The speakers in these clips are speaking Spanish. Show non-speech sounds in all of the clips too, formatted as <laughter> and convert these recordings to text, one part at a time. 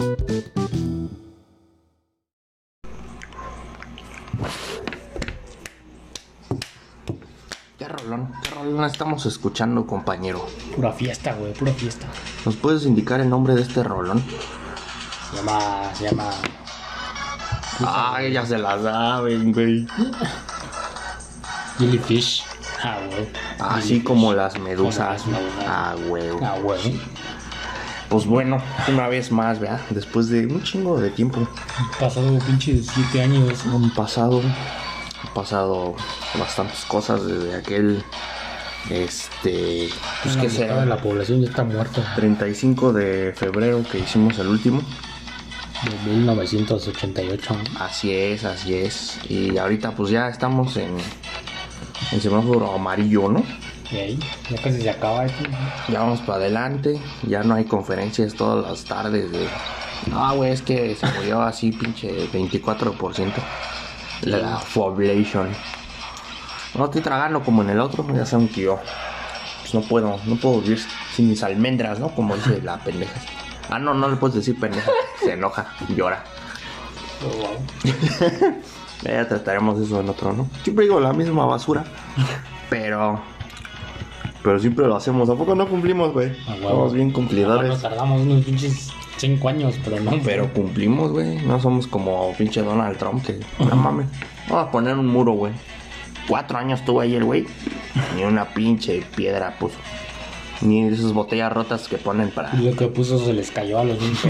¿Qué rolón? ¿Qué rolón estamos escuchando, compañero? Pura fiesta, güey, pura fiesta. ¿Nos puedes indicar el nombre de este rolón? Se llama. Se llama. Ay, ya se la saben, güey. Jellyfish. Ah, güey. Así Jellyfish. como las medusas. Como las medusas. Ah, güey. Ah, güey. Pues bueno, una vez más, ¿verdad? Después de un chingo de tiempo. Pasado pinches 7 años. Han pasado. Han pasado bastantes cosas desde aquel. Este. Pues que de la población ya está muerta. 35 de febrero que hicimos el último. De 1988. ¿no? Así es, así es. Y ahorita pues ya estamos en, en semáforo amarillo, ¿no? Y ahí, ya casi se acaba esto. Ya vamos para adelante, ya no hay conferencias todas las tardes de... Ah, güey, es que se murió así pinche 24% de la población. No estoy tragando como en el otro, ya saben que yo pues no puedo, no puedo vivir sin mis almendras, ¿no? Como dice la pendeja. Ah, no, no le puedes decir pendeja, se enoja, llora. Oh, wow. <laughs> Ya trataremos eso en otro, ¿no? Siempre digo la misma basura. Pero. Pero siempre lo hacemos. ¿A poco no cumplimos, güey? Somos bien cumplidores. Nos tardamos unos pinches 5 años, pero no. Pero cumplimos, güey. No somos como pinche Donald Trump que. No mames. Vamos a poner un muro, güey. Cuatro años tuvo ahí el güey. Ni una pinche piedra puso. Ni esas botellas rotas que ponen para. Y lo que puso se les cayó a los <laughs> niños.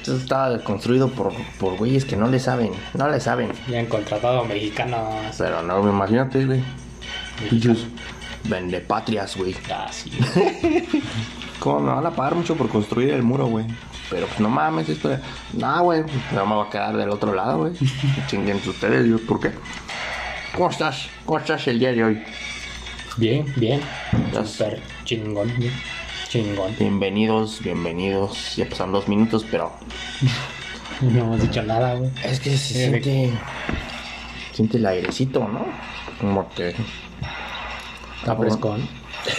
Eso estaba construido por, por güeyes que no le saben. No le saben. Ya han contratado mexicanos. Pero no, imagínate, güey. Pinches vendepatrias, güey. Ah, sí. <laughs> ¿Cómo me van a pagar mucho por construir el muro, güey? Pero pues no mames, esto de... No, güey, no me va a quedar del otro lado, güey. <laughs> Chinguen ustedes, yo, ¿por qué? ¿Cómo estás? ¿Cómo estás el día de hoy? Bien, bien. Ya Súper chingón. bien. Chingón. Bienvenidos, bienvenidos. Ya pasaron dos minutos, pero... <laughs> No hemos dicho nada, güey. Es que se Sí, siente... Siente el airecito, ¿no? Como que... Está frescón.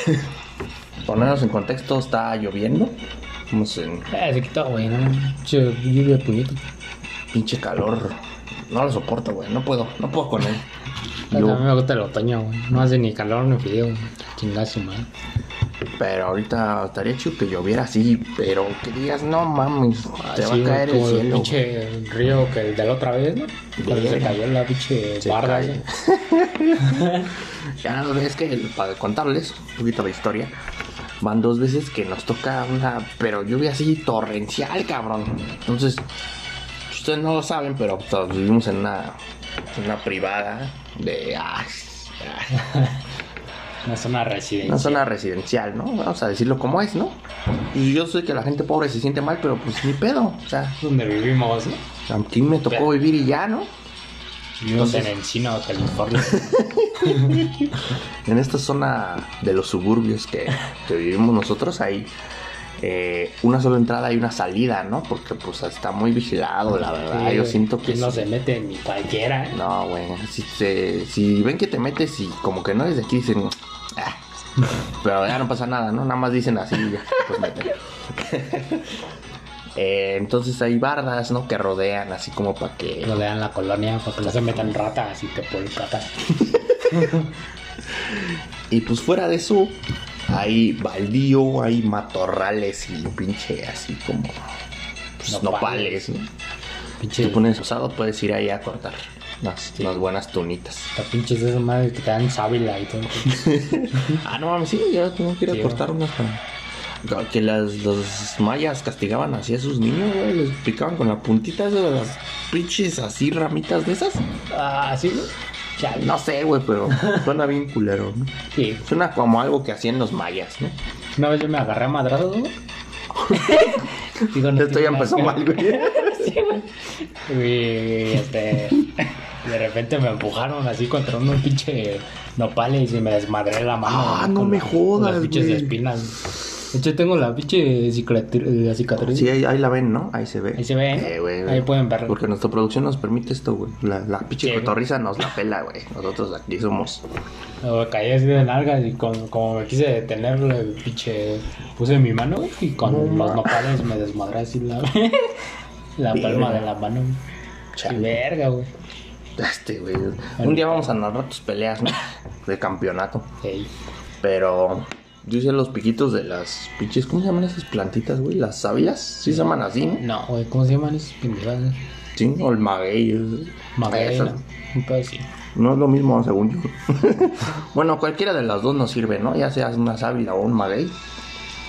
<laughs> Ponernos en contexto, está lloviendo. En Eh, se quitó, güey, ¿no? Lluvia puñito. pinche calor. No lo soporto, güey. No puedo, no puedo con él. A Yo- mí me gusta el otoño, güey. No hace ni calor ni frío, su madre. Pero ahorita estaría chido que lloviera así, pero que digas, no mames, te va a caer el cielo. pinche río que el de la otra vez, ¿no? Cuando se cayó la pinche barda. <laughs> Ya no es que para contarles un poquito de historia, van dos veces que nos toca una, pero lluvia así torrencial, cabrón. Entonces, ustedes no lo saben, pero pues, vivimos en una, en una privada de ah, <laughs> Una zona residencial. una zona residencial, ¿no? Vamos a decirlo como es, ¿no? Y yo sé que la gente pobre se siente mal, pero pues ni pedo. O sea, Donde vivimos, ¿no? aquí me tocó vivir y ya, ¿no? Vivimos Entonces- en Encino, California. <laughs> En esta zona de los suburbios que, que vivimos nosotros hay eh, una sola entrada y una salida, ¿no? Porque pues está muy vigilado, la verdad. Sí, Yo siento que... no sí. se mete ni cualquiera. ¿eh? No, güey. Si, si ven que te metes y como que no eres de aquí, dicen... "Ah". Pero ya no pasa nada, ¿no? Nada más dicen así y ya, pues meten. <laughs> Eh, entonces hay bardas, ¿no? Que rodean así como para que... Dan la colonia para que no se metan ratas y te ponen ratas. <laughs> Y pues fuera de eso, hay baldío, hay matorrales y pinche así como pues, nopales. Nopales. ¿no? Pinche. Te pones osado, puedes ir ahí a cortar Sí. unas buenas tunitas. Las pinches de esas madres que te dan sábila y todo. <laughs> ah, no mames, sí, yo tengo que ir a cortar unas para... Que las, los mayas castigaban así a sus niños, güey. Les picaban con la puntita de las pinches así ramitas de esas. Ah, sí. Chale. No sé, güey, pero <laughs> suena bien culero, ¿no? Sí. Suena como algo que hacían los mayas, ¿no? Una vez yo me agarré a madrazos, güey. <laughs> Digo, no Esto ya empezó mal, güey. <laughs> Sí, güey. Este. De repente me empujaron así contra unos pinche nopales y me desmadré la mano. Ah, güey, no me jodas, Con las pinches güey. espinas. De hecho, tengo la pinche cicatriz. La cicatriz. Sí, ahí, ahí la ven, ¿no? Ahí se ve. Ahí se ve, ¿no? Eh, güey, güey. Ahí pueden verlo. Porque nuestra producción nos permite esto, güey. La, la pinche Sí, cotorriza nos la pela, güey. Nosotros aquí somos. Luego caí así de largas y con, como me quise detener, le pinche. Puse mi mano güey, y con No, los nopales me desmadré así la. <laughs> la palma de la mano. Y verga, güey. Este, güey. Un día vamos a narrar tus peleas, ¿no? De campeonato. Pero yo hice los piquitos de las pinches. ¿Cómo se llaman esas plantitas, güey? Las sábilas. Sí se llaman así, ¿no? No, güey, ¿cómo se llaman esos pendejadas? Sí, o el maguey. Maguey, Esas. ¿no? No es lo mismo, según yo. <laughs> bueno, cualquiera de las dos nos sirve, ¿no? Ya seas una sábila o un maguey.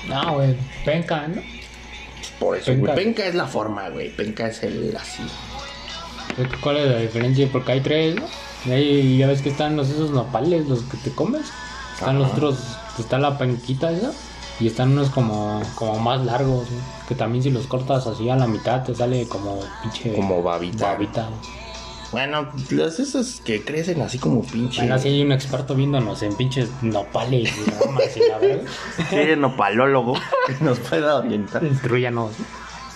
No, güey, penca, ¿no? Por eso, güey. Penca. Penca es la forma, güey. Penca es el así. ¿Cuál es la diferencia? Porque hay tres, ¿no? Y ahí ya ves que están los esos nopales, los que te comes. Están Ajá. los otros, está la penquita esa. Y están unos como, como más largos, ¿no? Que también si los cortas así a la mitad te sale como pinche... Como babita. babita. Bueno, las esas que crecen así como pinche. Bueno, así hay un experto viéndonos en pinches nopales y ramas y la verdad. <laughs> Sí, nopalólogo <laughs> que nos pueda orientar. Instruyanos.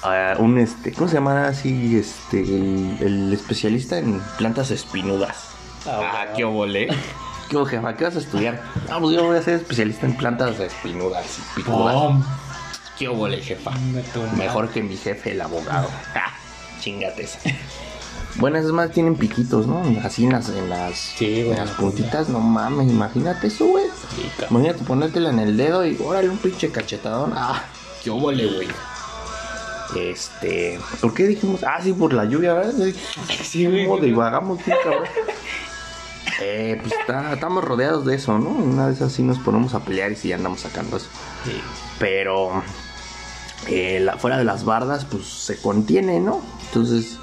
Ah, un este, ¿cómo se llama así? Este, el, el especialista en plantas espinudas. Ah, qué obole. <laughs> ¿Qué jefa? ¿Qué vas a estudiar? Ah, pues yo voy a ser especialista en plantas espinudas y picudas. Pum. ¿Qué obole, jefa? Mejor que mi jefe, el abogado. <laughs> Ah, chingate esa. Bueno, esas más tienen piquitos, ¿no? Así en las, en las, Sí, en las la puntitas, no mames, imagínate eso, güey. Imagínate ponértela en el dedo y órale un pinche cachetadón. Ah, qué óvole, güey. Este, ¿por qué dijimos? Ah, sí, por la lluvia, ¿verdad? Sí, güey. ¿Cómo divagamos, bien, cabrón? <laughs> Eh, pues está- estamos rodeados de eso, ¿no? Una vez así nos ponemos a pelear y sí ya andamos sacando eso. Sí. Pero eh, la- fuera de las bardas, pues se contiene, ¿no? Entonces,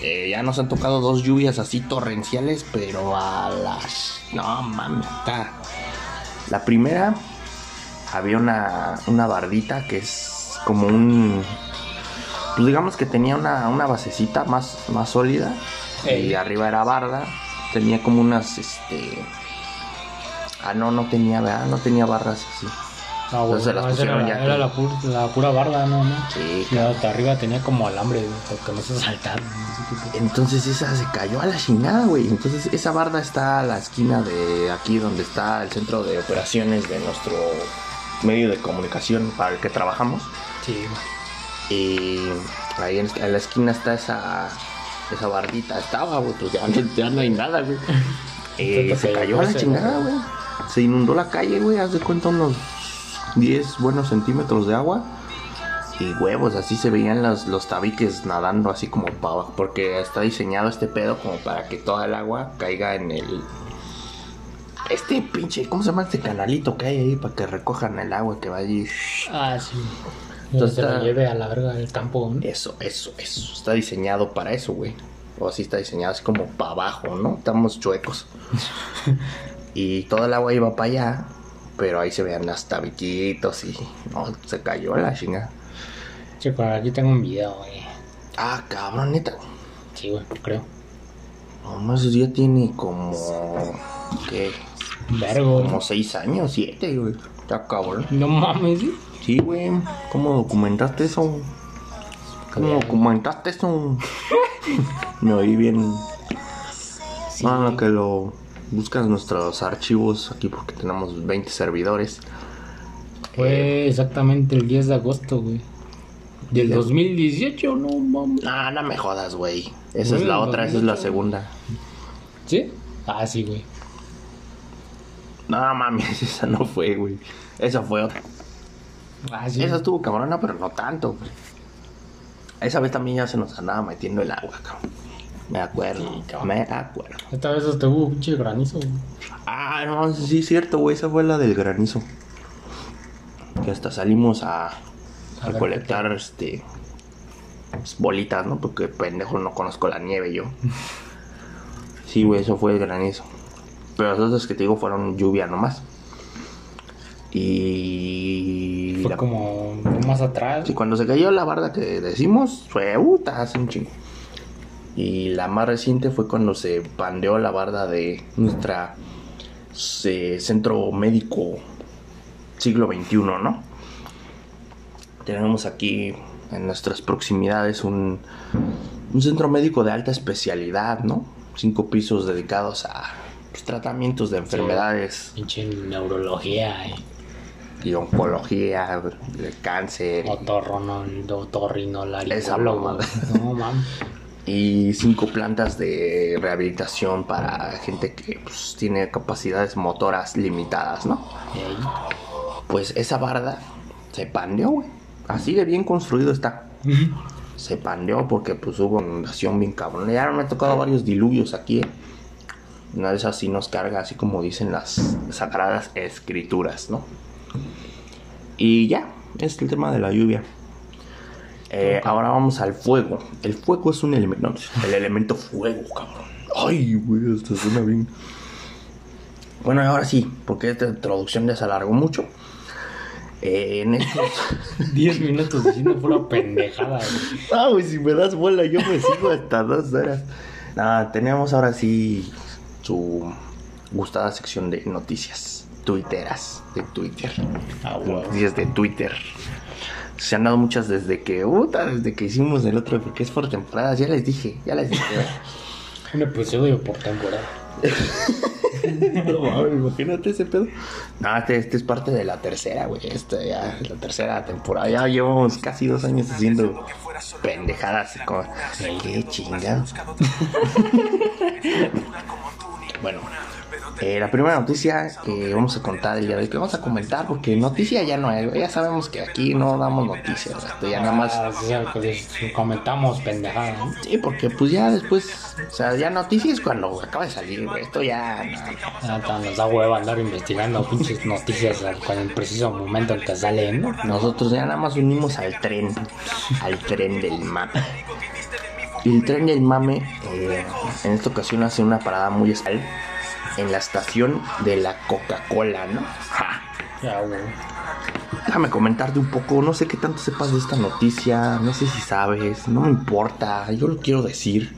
eh, ya nos han tocado dos lluvias así torrenciales, pero a las. No mames, está. La primera, había una, una bardita que es como un. Pues digamos que tenía una, una basecita más, más sólida. Y arriba era barda. Tenía como unas, este. Ah, no, no tenía, ¿verdad? No tenía barras así. No, Entonces las no, era, pusieron ya era que- la, pur- la pura barda, no, no. Sí, Y hasta arriba tenía como alambre, güey, porque no se saltaron. no qué pedo. Entonces esa se cayó a la chingada, güey. Entonces esa barda está a la esquina de aquí donde está el centro de operaciones de nuestro medio de comunicación para el que trabajamos. Sí, güey. Y ahí en, en la esquina está esa, esa bardita. Estaba, güey, pues ya, ya no hay nada, güey. <laughs> Eh, se se cayó a la chingada, güey. Se inundó la calle, güey. Haz de cuenta unos 10 buenos centímetros de agua. Y huevos, así se veían los, los tabiques nadando así como para abajo. Porque está diseñado este pedo como para que toda el agua caiga en el... Este pinche, ¿cómo se llama este canalito que hay ahí para que recojan el agua que va allí? Ah, sí. Entonces Entonces se lo lleve a la verga del campo, ¿no? Eso, eso, eso. Está diseñado para eso, güey. O así está diseñado, así como para abajo, ¿no? Estamos chuecos. <laughs> y toda el agua iba para allá. Pero ahí se veían las tabiquitos y... No, se cayó la chingada. Che, por aquí tengo un video, güey. Ah, cabrón, neta. Sí, güey, creo. No, eso ya tiene como... ¿Qué? Vergo. Como seis años, siete, güey. Está cabrón. No mames, ¿sí? Sí, güey. ¿Cómo documentaste eso? ¿Cómo documentaste eso? <laughs> Me oí bien. Sí. Ah, lo que lo buscas nuestros archivos aquí porque tenemos 20 servidores. Fue exactamente el 10 de agosto, güey. Del Ya. 2018, no mames. Ah, no me jodas, güey. Esa es la otra, esa es la 2008. segunda. ¿Sí? Ah, sí, güey. No mames, <laughs> esa no fue, güey. Esa fue otra. Ah, sí. Esa estuvo cabrona, pero no tanto, güey. Esa vez también ya se nos andaba metiendo el agua, cabrón. Me acuerdo, Sí, cabrón. me acuerdo. Esta vez hasta hubo pinche granizo, güey. Ah, no, sí es cierto, güey. Esa fue la del granizo. Que hasta salimos a, a ver, colectar este pues, bolitas, ¿no? Porque pendejo no conozco la nieve yo. <laughs> Sí, güey, eso fue el granizo. Pero las otras que te digo fueron lluvia nomás. Y. Fue la- como más atrás. Sí, cuando se cayó la barda que decimos, fue puta, hace un chingo. Y la más reciente fue cuando se pandeó la barda de nuestra eh, centro médico siglo XXI, ¿no? tenemos aquí en nuestras proximidades un, un centro médico de alta especialidad, ¿no? Cinco pisos dedicados a pues, tratamientos de enfermedades Pinche neurología, eh. Y oncología, de cáncer. otorrinolaringólogo. Esa mamada. No, mames. y cinco plantas de rehabilitación para gente que pues, tiene capacidades motoras limitadas, ¿no? Ey. Pues esa barda se pandeó, güey. Así de bien construido está. Se pandeó porque pues hubo inundación bien cabrón. Ya me ha tocado varios diluvios aquí. eh. Una de esas sí nos carga, así como dicen las sagradas escrituras, ¿no? Y ya, es el tema de la lluvia. Eh, Ahora vamos al fuego. El fuego es un elemento. no, el elemento fuego, cabrón. Ay, güey, esto suena bien. Bueno, ahora sí, porque esta introducción ya se alargó mucho. Eh, en <laughs> estos. 10 minutos diciendo pura pendejada, güey. ah, güey, si me das bola, yo me sigo hasta dos horas. Nada, tenemos ahora sí su gustada sección de noticias tuiteras de Twitter. Ah. Noticias de Twitter. Se han dado muchas desde que, puta, desde que hicimos el otro, porque es por temporadas. Ya les dije, ya les dije. <laughs> Un episodio por temporada. <laughs> no mames, imagínate ese pedo. No, este, este es parte de la tercera, güey. Este ya es la tercera temporada. Ya llevamos casi dos años haciendo pendejadas. <laughs> Como, qué chingado. bueno, eh, la primera noticia que vamos a contar el día de hoy, que vamos a comentar, porque noticia ya no hay, ya sabemos que aquí no damos noticias, esto ya nada más. Ah, comentamos pendejada, ¿no? Sí, porque pues ya después, o sea, ya noticias cuando acaba de salir, güey. Esto ya. no, Ah, nos da hueva andar investigando pinches noticias con el preciso momento en que salen, ¿no? Nosotros ya nada más unimos al tren, al tren del mame. Y el tren del mame eh, en esta ocasión hace una parada muy especial en la estación de la Coca-Cola, ¿no? Ja. Ya. Déjame comentarte un poco, no sé qué tanto sepas de esta noticia, no sé si sabes, no me importa, yo lo quiero decir.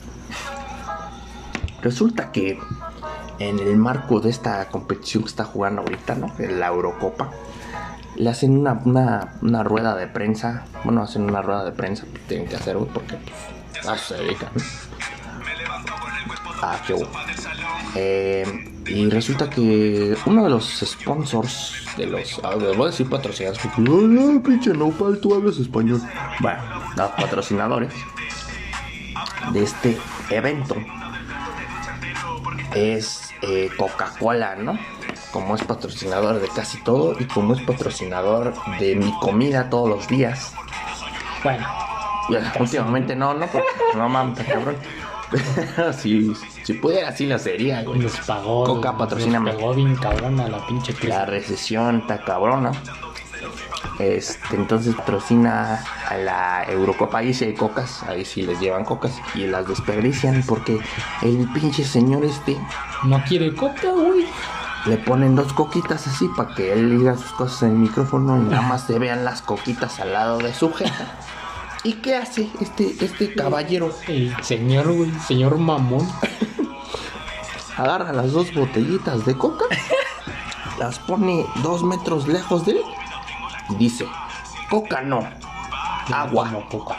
Resulta que en el marco de esta competición que está jugando ahorita, ¿no? En la Eurocopa, le hacen una, una, una rueda de prensa, bueno, hacen una rueda de prensa, pues, tienen que hacerlo porque pues, a eso se dedican. Ah, qué bueno. Eh, y resulta que uno de los sponsors de los. ah, voy a decir patrocinadores porque. No, no, pinche Nopal, tú hablas español. Bueno, los patrocinadores de este evento es eh, Coca-Cola, ¿no? Como es patrocinador de casi todo y como es patrocinador de mi comida todos los días. Bueno, Ya, últimamente no, no, porque no mames, cabrón. <laughs> si, si pudiera, sí lo sería, güey. nos pagó. Coca, patrocíname. Nos pegó bien cabrón a la pinche crisis. La recesión está cabrona. Este, entonces patrocina a la Eurocopa. Ahí sí hay cocas, ahí sí les llevan cocas y las desperdician porque el pinche señor este No quiere coca, güey. le ponen dos coquitas así para que él diga sus cosas en el micrófono y nada más se vean las coquitas al lado de su jeta. ¿Y qué hace este, este caballero? El señor, güey, señor mamón. <laughs> agarra las dos botellitas de coca, <laughs> las pone dos metros lejos de él y dice, coca no, agua, Como coca.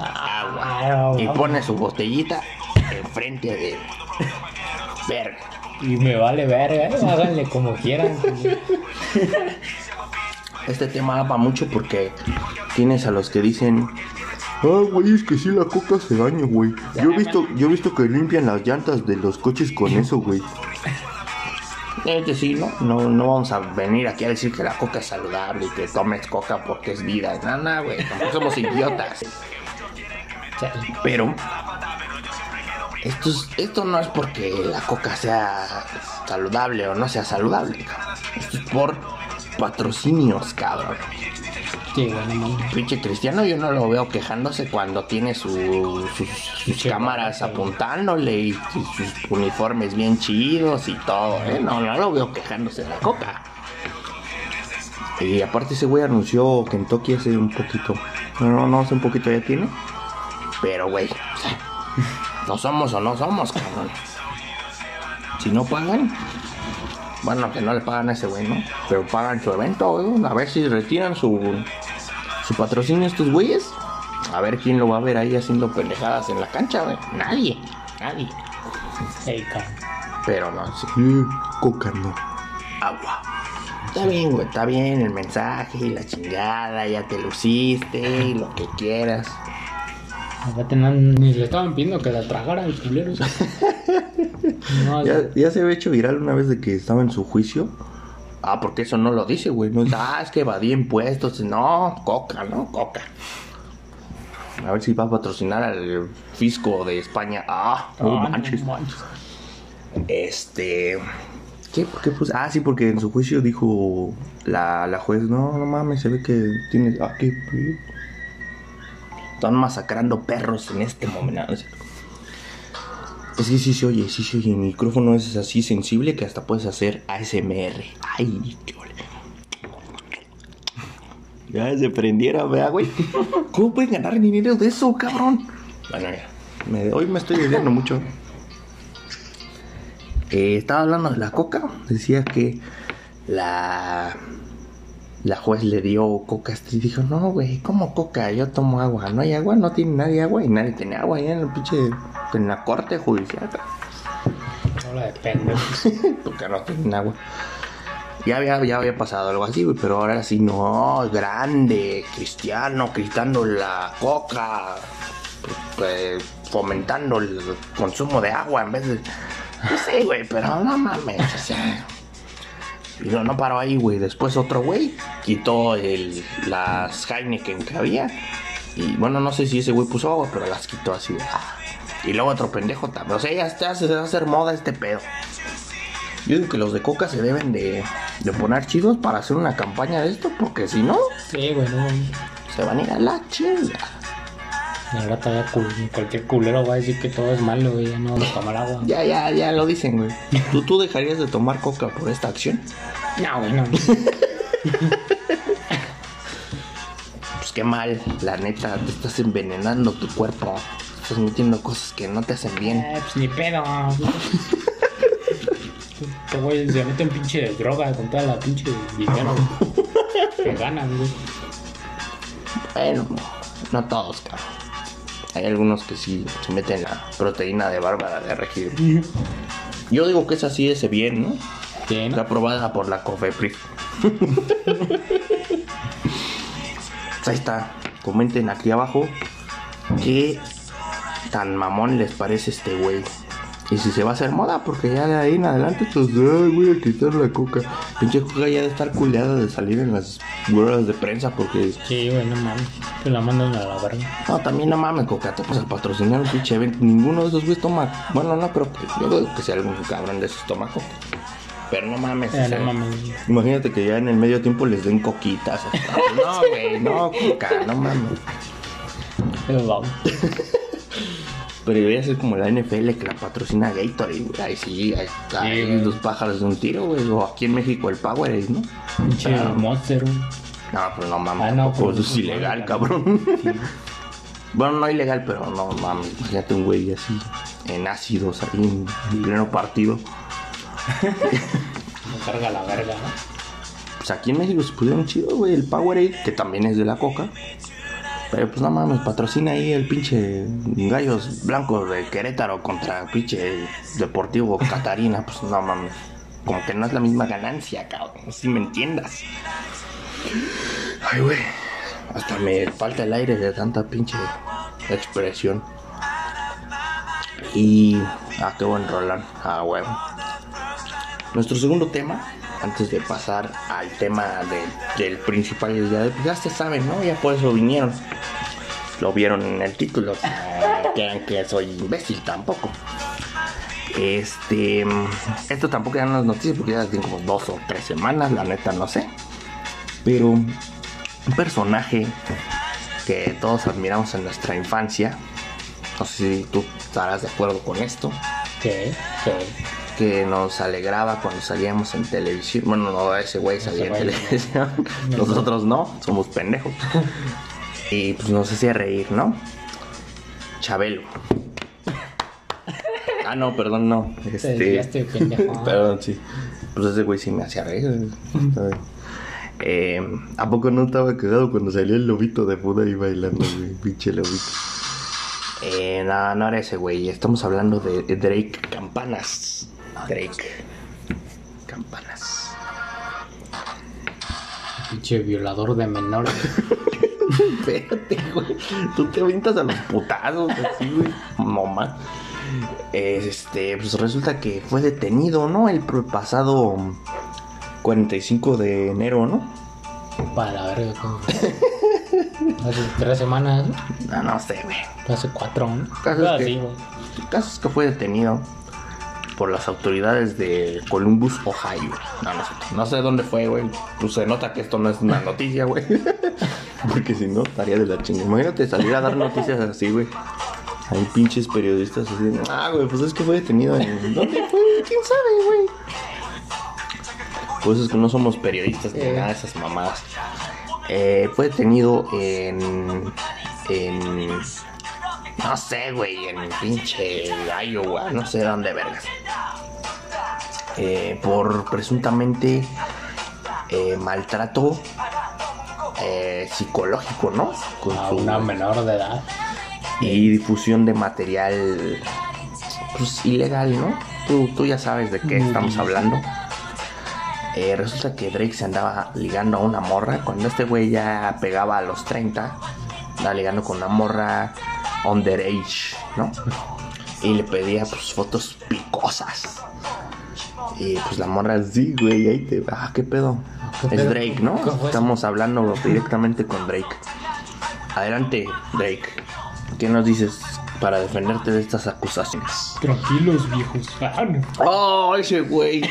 agua. Y pone su botellita enfrente de él. Verga. <laughs> Y me vale verga, eh, háganle como quieran. Este tema da para mucho porque tienes a los que dicen, ah, güey, es que sí la coca se daña, güey. Yo he visto, yo he visto que limpian las llantas de los coches con eso, güey. Es decir, ¿no? no, no vamos a venir aquí a decir que la coca es saludable y que tomes coca porque es vida. No, no, güey, tampoco somos idiotas. Pero esto, es- esto no es porque la coca sea saludable o no sea saludable. Esto es por patrocinios, cabrón. sí. Pinche cristiano yo no lo veo quejándose cuando tiene su- sus, sus cámaras apuntándole y sus, sus uniformes bien chidos y todo, ¿eh? No, no lo veo quejándose de la coca. Y aparte ese güey anunció Kentucky hace un poquito. No, no, no, hace un poquito ya tiene. Pero, güey, no somos o no somos, cabrón. Si no pagan, bueno, que no le pagan a ese güey, ¿no? Pero pagan su evento, güey. A ver si retiran su, su patrocinio a estos güeyes. A ver quién lo va a ver ahí haciendo pendejadas en la cancha, güey. Nadie, nadie. Ey, cabrón. Pero no, sí. Mm, Coca no. Agua. Está bien, güey, está bien el mensaje y la chingada, ya te luciste y lo que quieras. Ni le estaban pidiendo que la tragara el culero. <laughs> No, Ya, ya se había hecho viral una vez de que estaba en su juicio. Ah, porque eso no lo dice, güey. No dice, ah, es que evadí impuestos. No, coca, ¿no? Coca. A ver si va a patrocinar al fisco de España. Ah, no Ah, no manches. Este. ¿Qué? ¿Por qué puse? Ah, sí, porque en su juicio dijo la, la juez: No, no mames, se ve que tiene. Ah, qué. Están masacrando perros en este momento. Es que sí oye, sí se oye. El micrófono es así sensible que hasta puedes hacer ASMR. Ay, qué ole. Ya se prendiera, vea, güey. ¿Cómo pueden ganar dinero de eso, cabrón? Bueno, me- hoy me estoy desviando mucho. Eh, estaba hablando de la coca. Decía que la. La juez le dio coca y dijo: No, güey, ¿cómo coca? Yo tomo agua. No hay agua, no tiene nadie agua. Y nadie tiene agua ahí en el pinche. En la corte judicial. Hola de pendejos. <laughs> Porque no tienen agua. Ya había, ya había pasado algo así, güey, pero ahora sí, no, grande, cristiano, gritando la coca, pues, fomentando el consumo de agua en vez de... No sé, güey, pero no mames, o sea... Y no, no paró ahí, güey. Después otro güey quitó el, las Heineken que había. Y bueno, no sé si ese güey puso agua, pero las quitó así. ah. Y luego otro pendejo también. O sea, ya está, se va a hacer moda este pedo. Yo digo que los de Coca se deben de, de poner chidos para hacer una campaña de esto, porque si no, Sí, güey, no se van a ir a la chinga. La rata ya cul- cualquier culero va a decir que todo es malo, güey. Ya no vamos a tomar agua. Ya, ya, ya lo dicen, güey. ¿Tú, ¿Tú dejarías de tomar Coca por esta acción? No, güey, no. <laughs> Pues qué mal, la neta, te estás envenenando tu cuerpo. Estás metiendo cosas que no te hacen bien. Eh, pues ni pedo. Este güey se mete un pinche de droga con toda la pinche dinero que ganan, güey. Bueno, no todos, cabrón. Hay algunos que sí se meten la proteína de bárbara de regir. Yo digo que esa sí es bien, ¿no? Sí, Está aprobada por la COFEPRIS. Pues <laughs> ahí está. Comenten aquí abajo qué tan mamón les parece este güey. Y si se va a hacer moda, porque ya de ahí en adelante, pues, ay, voy a quitar la coca. Pinche coca ya de estar culeada de salir en las ruedas de prensa, porque. Sí, güey, no mames. Te la mandan a la verga. No, también no mames, coca, te vas a patrocinar un pinche evento. Ninguno de esos güeyes toma. Bueno, no, pero pues, yo creo que si algún cabrón de esos toma coca. Pero no mames, Eh, o sea, no mames. Imagínate que ya en el medio tiempo les den coquitas. <laughs> No, güey, no, coca, no mames. Pero debería ser como la NFL que la patrocina Gatorade, güey. Ahí sí, ahí está. ahí güey. los pájaros de un tiro, güey. O aquí en México el Powerade, ¿no? Pinche Claro. monster, güey. No, pero no mames. Ah, no, tampoco, pues, eso es pues, ilegal, cabrón. Sí. <laughs> Bueno, no ilegal, pero no mames. Imagínate un güey así, en ácidos, ahí en pleno partido. <laughs> Me carga la verga, ¿no? Pues aquí en México se pusieron chido, güey, el Powerade, que también es de la coca. Pero pues no mames, patrocina ahí el pinche Gallos Blancos de Querétaro contra el pinche Deportivo Catarina. Pues no mames. Como que no es la misma ganancia, cabrón. Si me entiendas. Ay, güey. Hasta me falta el aire de tanta pinche expresión. Y. Ah, qué buen Roland. Ah, huevo. Nuestro segundo tema, antes de pasar al tema de- del principal, ya, ya se saben, ¿no? Ya por eso vinieron. Lo vieron en el título. Crean que soy imbécil tampoco. Este. Esto tampoco ya no es noticia porque ya como dos o tres semanas, la neta no sé. Pero un personaje que todos admiramos en nuestra infancia. No sé si tú estarás de acuerdo con esto Sí, sí. Que nos alegraba cuando salíamos en televisión. Bueno, no, ese güey salía en güey, no. televisión. <laughs> Nosotros no, somos pendejos. Y pues nos hacía reír, ¿no? Chabelo. Ah, no, perdón, no. Te Este, pendejo. <laughs> perdón, sí. Pues ese güey sí me hacía reír. Eh, ¿A poco no estaba cagado cuando salió el lobito de Buda ahí bailando, güey? Pinche lobito. Eh, no, no era ese, güey. Estamos hablando de Drake Campanas. Drake Campanas. Pinche violador de menores. <laughs> Espérate, güey. Tú te avientas a los putazos, así, güey. Mamá. Este, pues resulta que fue detenido, ¿no? El pasado 45 de enero, ¿no? Para la verga. ¿cómo? Hace tres semanas, ¿no? No, no sé, güey. hace cuatro, ¿no? Caso es Ah, que- sí, caso es que fue detenido por las autoridades de Columbus, Ohio. No, no sé, no sé dónde fue, güey. Pues se nota que esto no es una noticia, güey. <laughs> Porque si no, estaría de la chinga. Imagínate salir a dar noticias así, güey. Hay pinches periodistas así. de, Ah, güey, pues es que fue detenido en... <laughs> ¿Dónde fue? ¿Quién sabe, güey? Pues es que no somos periodistas ni Eh. nada de esas mamadas. Eh, fue detenido en... En... No sé, güey, en pinche Iowa, no sé dónde vergas. Eh, por presuntamente eh, maltrato eh, psicológico, ¿no? Con A su- una menor de edad. y difusión de material pues, ilegal, ¿no? Tú, tú ya sabes de qué estamos hablando. Eh, resulta que Drake se andaba ligando a una morra. Cuando este güey ya pegaba a los 30, andaba ligando con una morra underage, ¿no? Y le pedía pues fotos picosas. Y pues la morra, sí, güey, ahí te. Ah, ¿Qué pedo? ¿Qué Es pedo? Drake, ¿no? Estamos hablando directamente con Drake. Adelante, Drake. ¿Qué nos dices para defenderte de estas acusaciones? Tranquilos, viejos. Ah. Oh, ese güey, no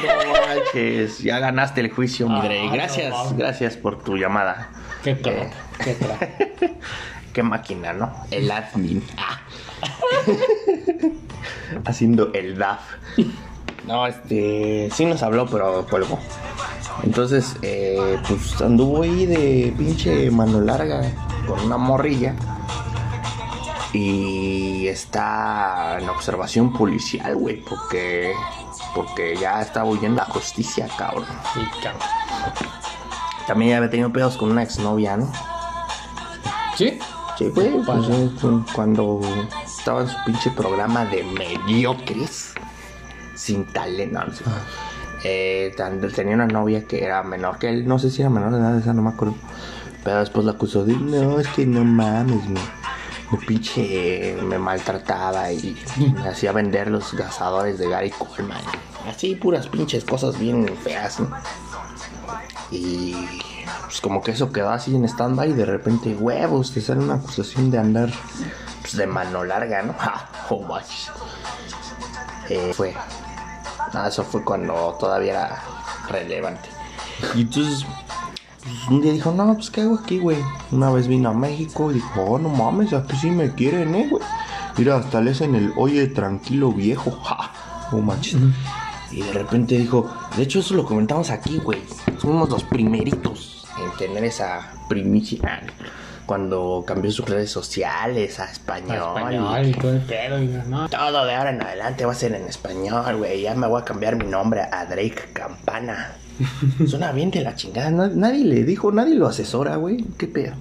manches. Ya ganaste el juicio, mi Ah, Drake. Gracias, gracias por tu llamada. Qué crack, qué crack. <laughs> Qué máquina, ¿no? El admin. Ah. <laughs> Haciendo el DAF. No, este. Sí nos habló, pero cuelgo. Entonces, eh, pues anduvo ahí de pinche mano larga con una morrilla. Y está en observación policial, güey, porque. Porque ya está huyendo la justicia, cabrón. Sí, cabrón. También ya había tenido pedos con una exnovia, ¿no? ¿Sí? Sí, güey, ¿Qué pues, cuando estaba en su pinche programa de mediocres, sin talento, no, no sé. Eh, tan- tenía una novia que era menor que él, no sé si era menor de edad, esa no me acuerdo. Pero después la acusó de, no, es que no mames, me, me pinche me maltrataba y me hacía vender los gazadores de Gary Coleman. Así, puras pinches cosas bien feas, ¿no? Y pues como que eso quedó así en stand-by y de repente, huevos, te sale una acusación de andar pues, de mano larga, ¿no? <laughs> Ja, oh. Eh, fue. Nada, eso fue cuando todavía era relevante. Y entonces, pues, un día dijo, no, pues ¿qué hago aquí, güey? Una vez vino a México y dijo, oh, no mames, aquí sí me quieren, eh, güey. Mira, hasta le hacen el, oye, tranquilo viejo, ja, oh, manches. Y de repente dijo, de hecho eso lo comentamos aquí, güey. Somos los primeritos en tener esa primicia. Cuando cambió sus redes sociales a español. Español y todo el pedo. No, Todo de ahora en adelante va a ser en español, güey. Ya me voy a cambiar mi nombre a Drake Campana. <laughs> Suena bien de la chingada. Na- Nadie le dijo, nadie lo asesora, güey. ¿Qué pedo?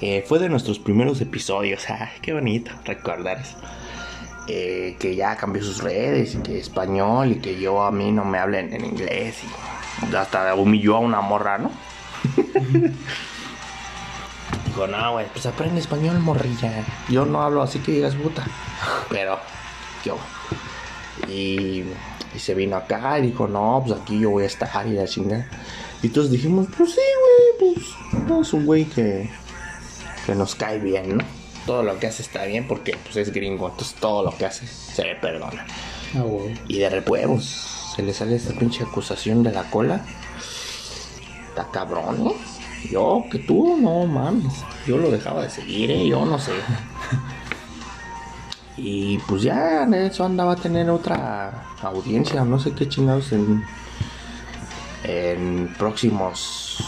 Eh, fue de nuestros primeros episodios. Ay, <laughs> qué bonito recordar eso. Eh, que ya cambió sus redes y que español y que yo a mí no me hablen en inglés y hasta humilló a una morra, ¿no? <laughs> Digo, no, güey, pues aprende español, morrilla. Yo no hablo así que digas puta. Pero, yo. Y, y se vino acá y dijo, no, pues aquí yo voy a estar y la chingada. Y todos dijimos, pues sí, güey, pues es un güey que, que nos cae bien, ¿no? Todo lo que hace está bien porque pues es gringo, entonces todo lo que hace se le perdona. Ah, güey. Y de repente, pues, se le sale esta pinche acusación de la cola. Está cabrón, ¿eh? Yo, que tú, no mames. Yo lo dejaba de seguir, ¿eh? Yo no sé. <laughs> Y pues ya eso andaba a tener otra audiencia, no sé qué chingados en, en próximos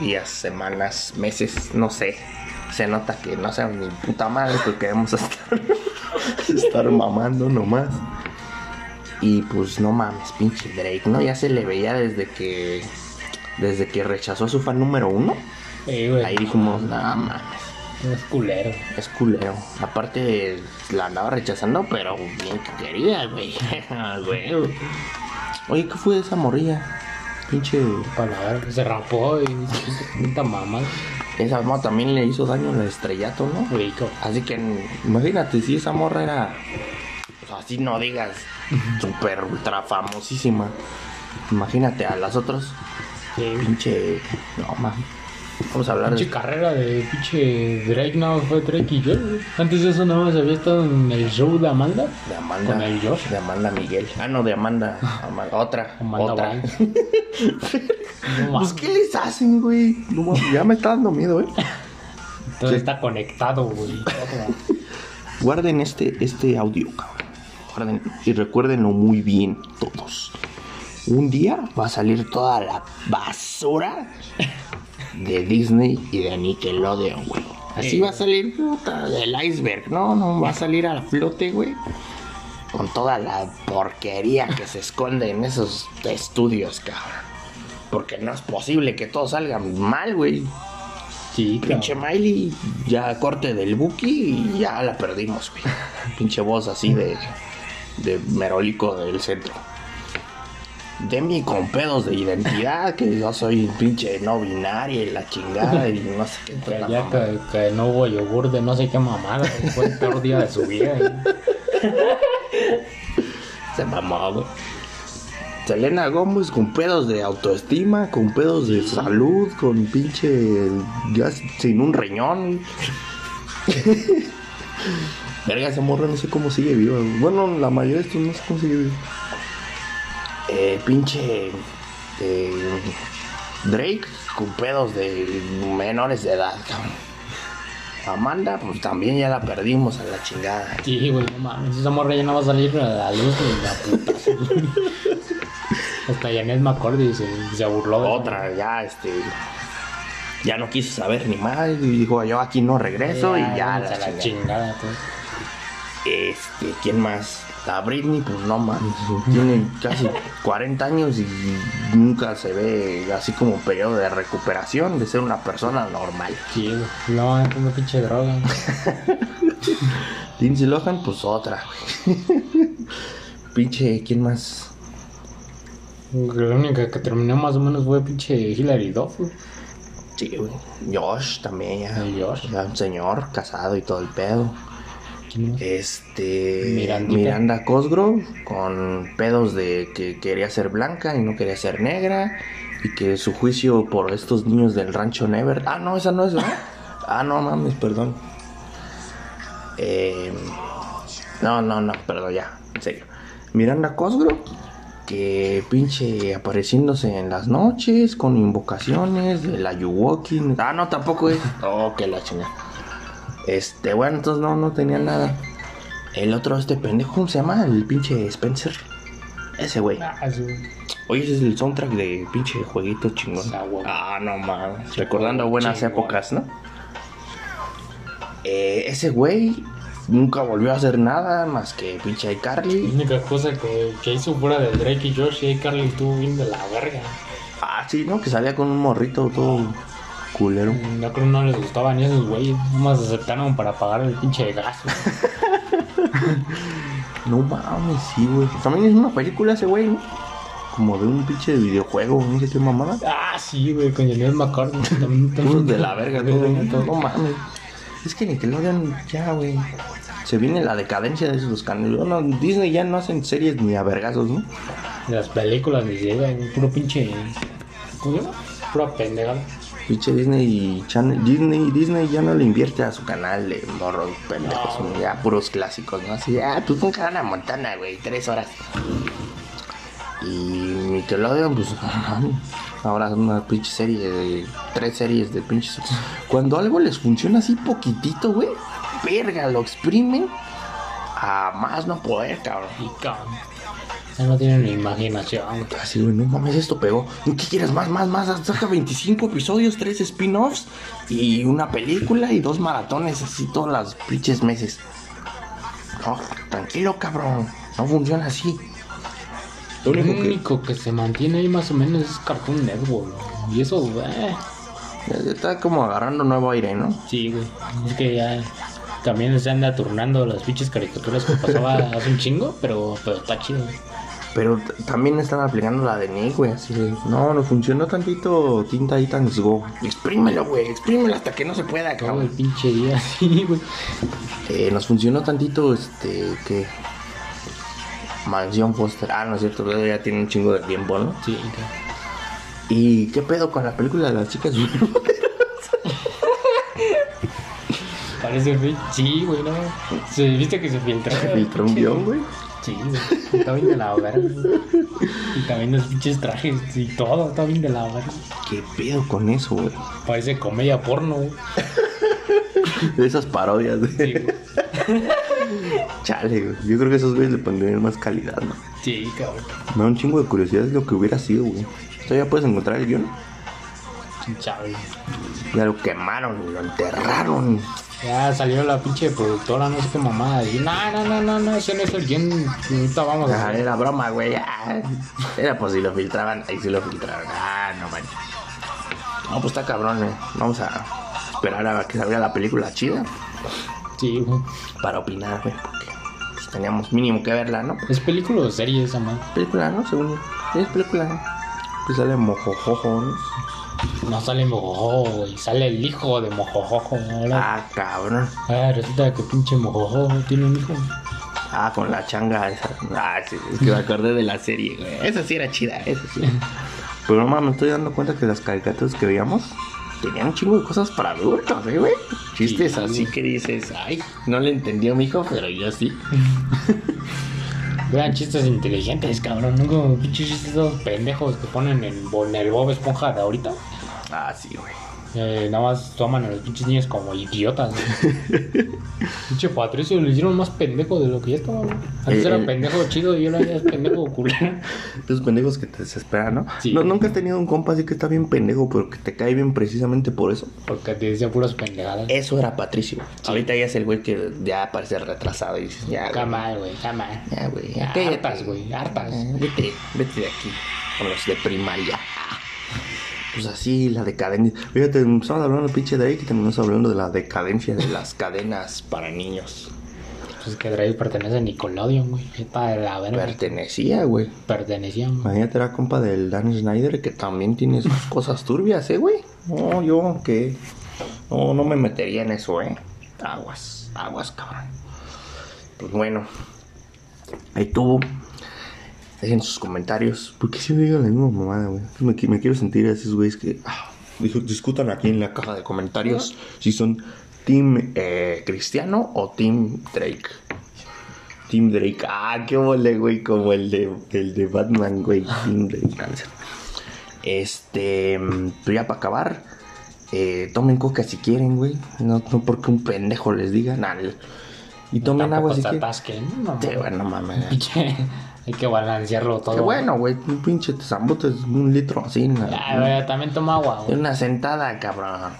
días, semanas, meses, no sé. Se nota que no sean ni puta madre que queremos estar, <laughs> estar mamando nomás. Y pues no mames, pinche Drake, ¿no? Ya se le veía desde que desde que rechazó a su fan número uno, Eh, güey. ahí dijimos, no mames, Es culero. es culero. Aparte, la andaba rechazando, pero bien que quería, güey. <laughs> Güey. Oye, ¿qué fue de esa morrilla? Pinche. Para la verga, se rapó y puta mamá. Esa morra también le hizo daño al estrellato, ¿no? Rico. Así que imagínate si esa morra era. Sea, así no digas super ultra famosísima. Imagínate a las otras. Sí, Pinche. No, man. Vamos a hablar Pinche de. carrera de pinche Drake, no, fue Drake y yo. güey. Antes de eso nada más había estado en el show de Amanda. De Amanda. Con el Josh. De Amanda Miguel. Ah, no, de Amanda. <laughs> Ama- otra. Amanda otra. <laughs> No Pues, ¿qué les hacen, güey? No ya me está dando miedo, ¿eh? todo sí. está conectado, güey. <laughs> Guarden este, este audio, cabrón. Guarden y recuérdenlo muy bien todos. Un día va a salir toda la basura de Disney y de Nickelodeon, güey. Así va a salir puta, del iceberg, ¿no? No va a salir a flote, güey. Con toda la porquería que se esconde en esos estudios, cabrón. Porque no es posible que todo salga mal, güey. Sí, Pinche cabrón. Miley, ya corte del Buki y ya la perdimos, güey. <laughs> Pinche voz así de, de merolico del centro. Demi con pedos de identidad, que yo soy pinche no binaria y la chingada y no sé qué. Que ya que, que no hubo yogur de no sé qué mamada, fue el peor día de su vida. Se mamó, güey. Selena Gómez con pedos de autoestima, con pedos de salud, con pinche. ya sin un riñón. <laughs> Verga, esa morra no sé cómo sigue viva. Bueno, la mayoría de estos no sé cómo sigue viva. Eh, pinche. eh, Drake con pedos de menores de edad, cabrón. Amanda, pues también ya la perdimos a la chingada. Sí, güey, no mames. Esa morra ya no va a salir a la luz de la puta. Hasta Janet McCordy se, se burló de Otra, ya, este. Ya no quiso saber ni más. Y dijo, yo aquí no regreso. y ya, la a la chingada. chingada. pues. Este, ¿quién más? La Britney, pues no mames. Tiene casi 40 años y nunca se ve así como periodo de recuperación de ser una persona normal. Sí. No, como pinche droga. <laughs> Lindsay Lohan, pues otra, güey. <laughs> Pinche, ¿quién más? La única que terminó más o menos fue pinche Hilary Duff. Sí, güey. Josh también, ya. Josh. Ya un señor casado y todo el pedo. ¿Quién más? Este. Mirandita. Miranda Cosgrove con pedos de que quería ser blanca y no quería ser negra. Y que su juicio por estos niños del rancho Never. Ah, no, esa no es, ¿verdad? Ah, no mames, perdón. Eh, no, no, no, perdón, ya, en serio. Miranda Cosgrove, que pinche apareciéndose en las noches con invocaciones de la Yuwoki. Ah, no, tampoco es. Oh, que la chingada. Este, bueno, entonces no, no tenía nada. El otro, este pendejo, ¿cómo se llama? El pinche Spencer. Ese güey. Ah, sí. Oye, ese es el soundtrack de pinche jueguito chingón. Ah, no mames. Recordando buenas Chingón. épocas, ¿no? Eh, ese güey nunca volvió a hacer nada más que pinche La iCarly. única cosa que, que hizo fuera de Drake y Josh y Carly estuvo bien de la verga. Ah, sí, ¿no? Que salía con un morrito todo culero. Yo creo que no les gustaban ni esos güeyes. Nomás aceptaron para pagar el pinche gas. <laughs> No mames, sí, güey. También es una película ese güey, ¿no? Como de un pinche videojuego, no sé qué mamada. Ah, sí, güey, con Janet McCartney. También, Todos <laughs> también de la verga, todo. No mames. Es que Nickelodeon ya, güey. Se viene la decadencia de esos canales. Bueno, Disney ya no hacen series ni a vergazos, ¿no? Las películas les llega, güey, puro pinche. ¿Cómo se llama? Pura pendejada. Pinche Disney Channel, Disney, Disney ya no le invierte a su canal de morros pendejos, No. ya puros clásicos, ¿no? Así, ah, pues un canal a Montana, güey, tres horas. Y Nickelodeon, pues, <laughs> ahora una pinche serie de tres series de pinches. Cuando algo les funciona así poquitito, güey, verga, lo exprimen a más no poder, cabrón. Y cabrón. Ya no tienen ni imaginación. Así, güey, no mames, esto pegó. ¿Qué quieres más, más, más? Saca 25 episodios, 3 spin-offs y una película y dos maratones, así todos los pinches meses. No, tranquilo, cabrón. No funciona así. Lo Lo único que. se mantiene ahí más o menos es Cartoon Network. Y eso, eh, Está como agarrando nuevo aire, ¿no? sí, güey. Es que ya también se anda turnando las pinches caricaturas que pasaba <laughs> hace un chingo, pero, pero está chido. güey. Pero también están aplicando la de Nick, güey. Así de, no, no funcionó tantito Tinta Titans Go. Exprímelo, güey. Exprímelo hasta que no se pueda, Todo el cabrón. pinche día <laughs> así, güey. Eh, nos funcionó tantito, este, que. Mansión Foster. Ah, no es cierto, ya tiene un chingo de tiempo, ¿no? Sí, güey. ¿Y qué pedo con la película de las chicas? <laughs> Parece, güey. Sí, güey, no. ¿Se, ¿Viste que se filtró? Se filtró un guion, güey. Sí, güey. Está bien de la güey. Y también los pinches trajes y todo. Está bien de la verga. ¿Qué pedo con eso, güey? Parece comedia porno, güey. De esas parodias, Sí, de... güey. Chale, güey. Yo creo que esos güeyes le pondrían más calidad, ¿no? Sí, cabrón. Me da un chingo de curiosidad lo que hubiera sido, güey. ¿Todavía puedes encontrar el guion? Chale. Ya lo quemaron y lo enterraron. Ya salió la pinche productora, no sé qué mamada. Y no, no, no, no, no, ese no es el. Ahorita vamos a Ah, hacer. era broma, güey. Ah, Era por si lo filtraban. Ahí sí lo filtraron. Ah, no manches. No, pues está cabrón, eh. Vamos a esperar a que salga la película chida Sí, güey. para opinar, güey. Porque pues, teníamos mínimo que verla, ¿no? ¿Es película o serie esa madre? Película, ¿no? Según es película, ¿no? Que sale mojojojo, ¿no? No sale Mojojojo, güey. Sale el hijo de Mojojojo. Ahora, Ah, cabrón. ah, resulta que pinche Mojojojo tiene un hijo. Ah, con la changa esa. Ah, sí, es que me acordé de la serie, güey. Esa sí era chida, esa sí. Pero no mames, me estoy dando cuenta que las caricaturas que veíamos tenían un chingo de cosas para adultos, ¿eh, güey? Chistes Sí, así güey. que dices, ay, no le entendió mi hijo, pero yo sí. <laughs> Vean chistes inteligentes, cabrón. No como pinches chistes esos pendejos que ponen en, en el Bob Esponja de ahorita. Ah, sí, güey. Eh, nada más toman a los pinches niños como idiotas. <laughs> Pinche Patricio lo hicieron más pendejo de lo que ya estaba. Antes Eh, era eh. pendejo chido y ahora ya es pendejo culero. <laughs> Esos pendejos que te desesperan, ¿no? Sí. ¿no? Nunca has tenido un compa así que está bien pendejo, pero que te cae bien precisamente por eso. Porque te decía puras pendejadas. Eso era Patricio. Ahorita ya es el güey que ya parece retrasado y dices, ya. Jamás, güey, jamás. Ya, güey. Hartas, güey, hartas. Vete, vete de aquí. Con los de primaria. Pues así, la decadencia. Fíjate, empezamos hablando de pinche Drake y terminamos hablando de la decadencia de las cadenas para niños. Pues que Drake pertenece a Nickelodeon, güey. De la verga. Pertenecía, güey. Pertenecía, güey. Imagínate, era compa del Dan Snyder que también tiene sus <laughs> cosas turbias, ¿eh, güey? No, yo que. No, no me metería en eso, ¿eh? Aguas, aguas, cabrón. Pues bueno. Ahí tuvo. Dejen sus comentarios. ¿Por qué siempre digan la misma mamada, güey? Me, qui- me quiero sentir a esos güeyes que. ah, discutan aquí en la caja de comentarios si son Team eh, Cristiano o Team Drake. Team Drake. Ah, qué mole, güey. Como el de, el de Batman, güey. Team Drake. Es. Este. Pero ya para acabar. eh, tomen coca si quieren, güey. No, no porque un pendejo les diga. Nada. Y tomen agua si se quieren. atasquen, ¿no? Sí, bueno, mames. Hay que balancearlo todo. Qué bueno, güey. Un pinche zambote es un litro así. Ya, güey, también toma agua, güey. una sentada, cabrón.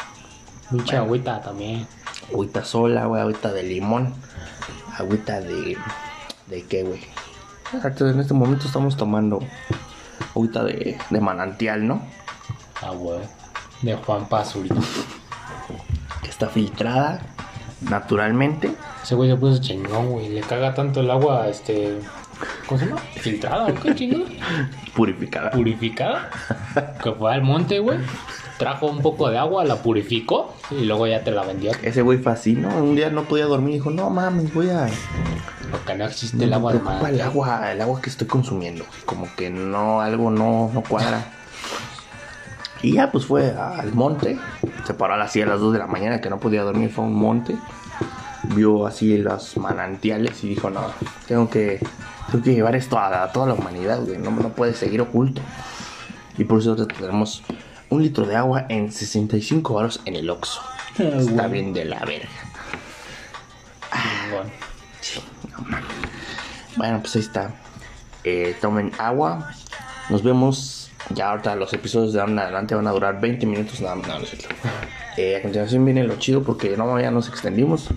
Mucha agüita también. Agüita sola, güey. Agüita de limón. Agüita de. ¿De qué, güey? En este momento estamos tomando agüita de, de manantial, ¿no? Ah, güey. De Juan Pazurita. <laughs> Que está filtrada naturalmente. Ese güey se puso chingón, güey. Le caga tanto el agua, este. ¿Cómo se llama? ¿Filtrada o qué chingón? <laughs> Purificada. Purificada. Que fue al monte, güey. Trajo un poco de agua, la purificó y luego ya te la vendió. Ese güey fue así, ¿no? Un día no podía dormir y dijo, no mames, voy a... Porque no existe el me agua de preocupa el agua, el agua que estoy consumiendo. Como que no, algo no, no cuadra. Y ya pues fue al monte. Se paró así a las 2 de la mañana que no podía dormir, fue a un monte. Vio así los manantiales y dijo, no, tengo que, tengo que llevar esto a, a toda la humanidad, güey. No, no puede seguir oculto. Y por eso tenemos un litro de agua en 65 baros en el Oxxo. Está bien de la verga. Bueno, pues ahí está. Eh, tomen agua. Nos vemos. Ya ahorita los episodios de ahora en adelante van a durar 20 minutos nada más. No, no. Eh, a continuación viene lo chido porque no ya nos extendimos.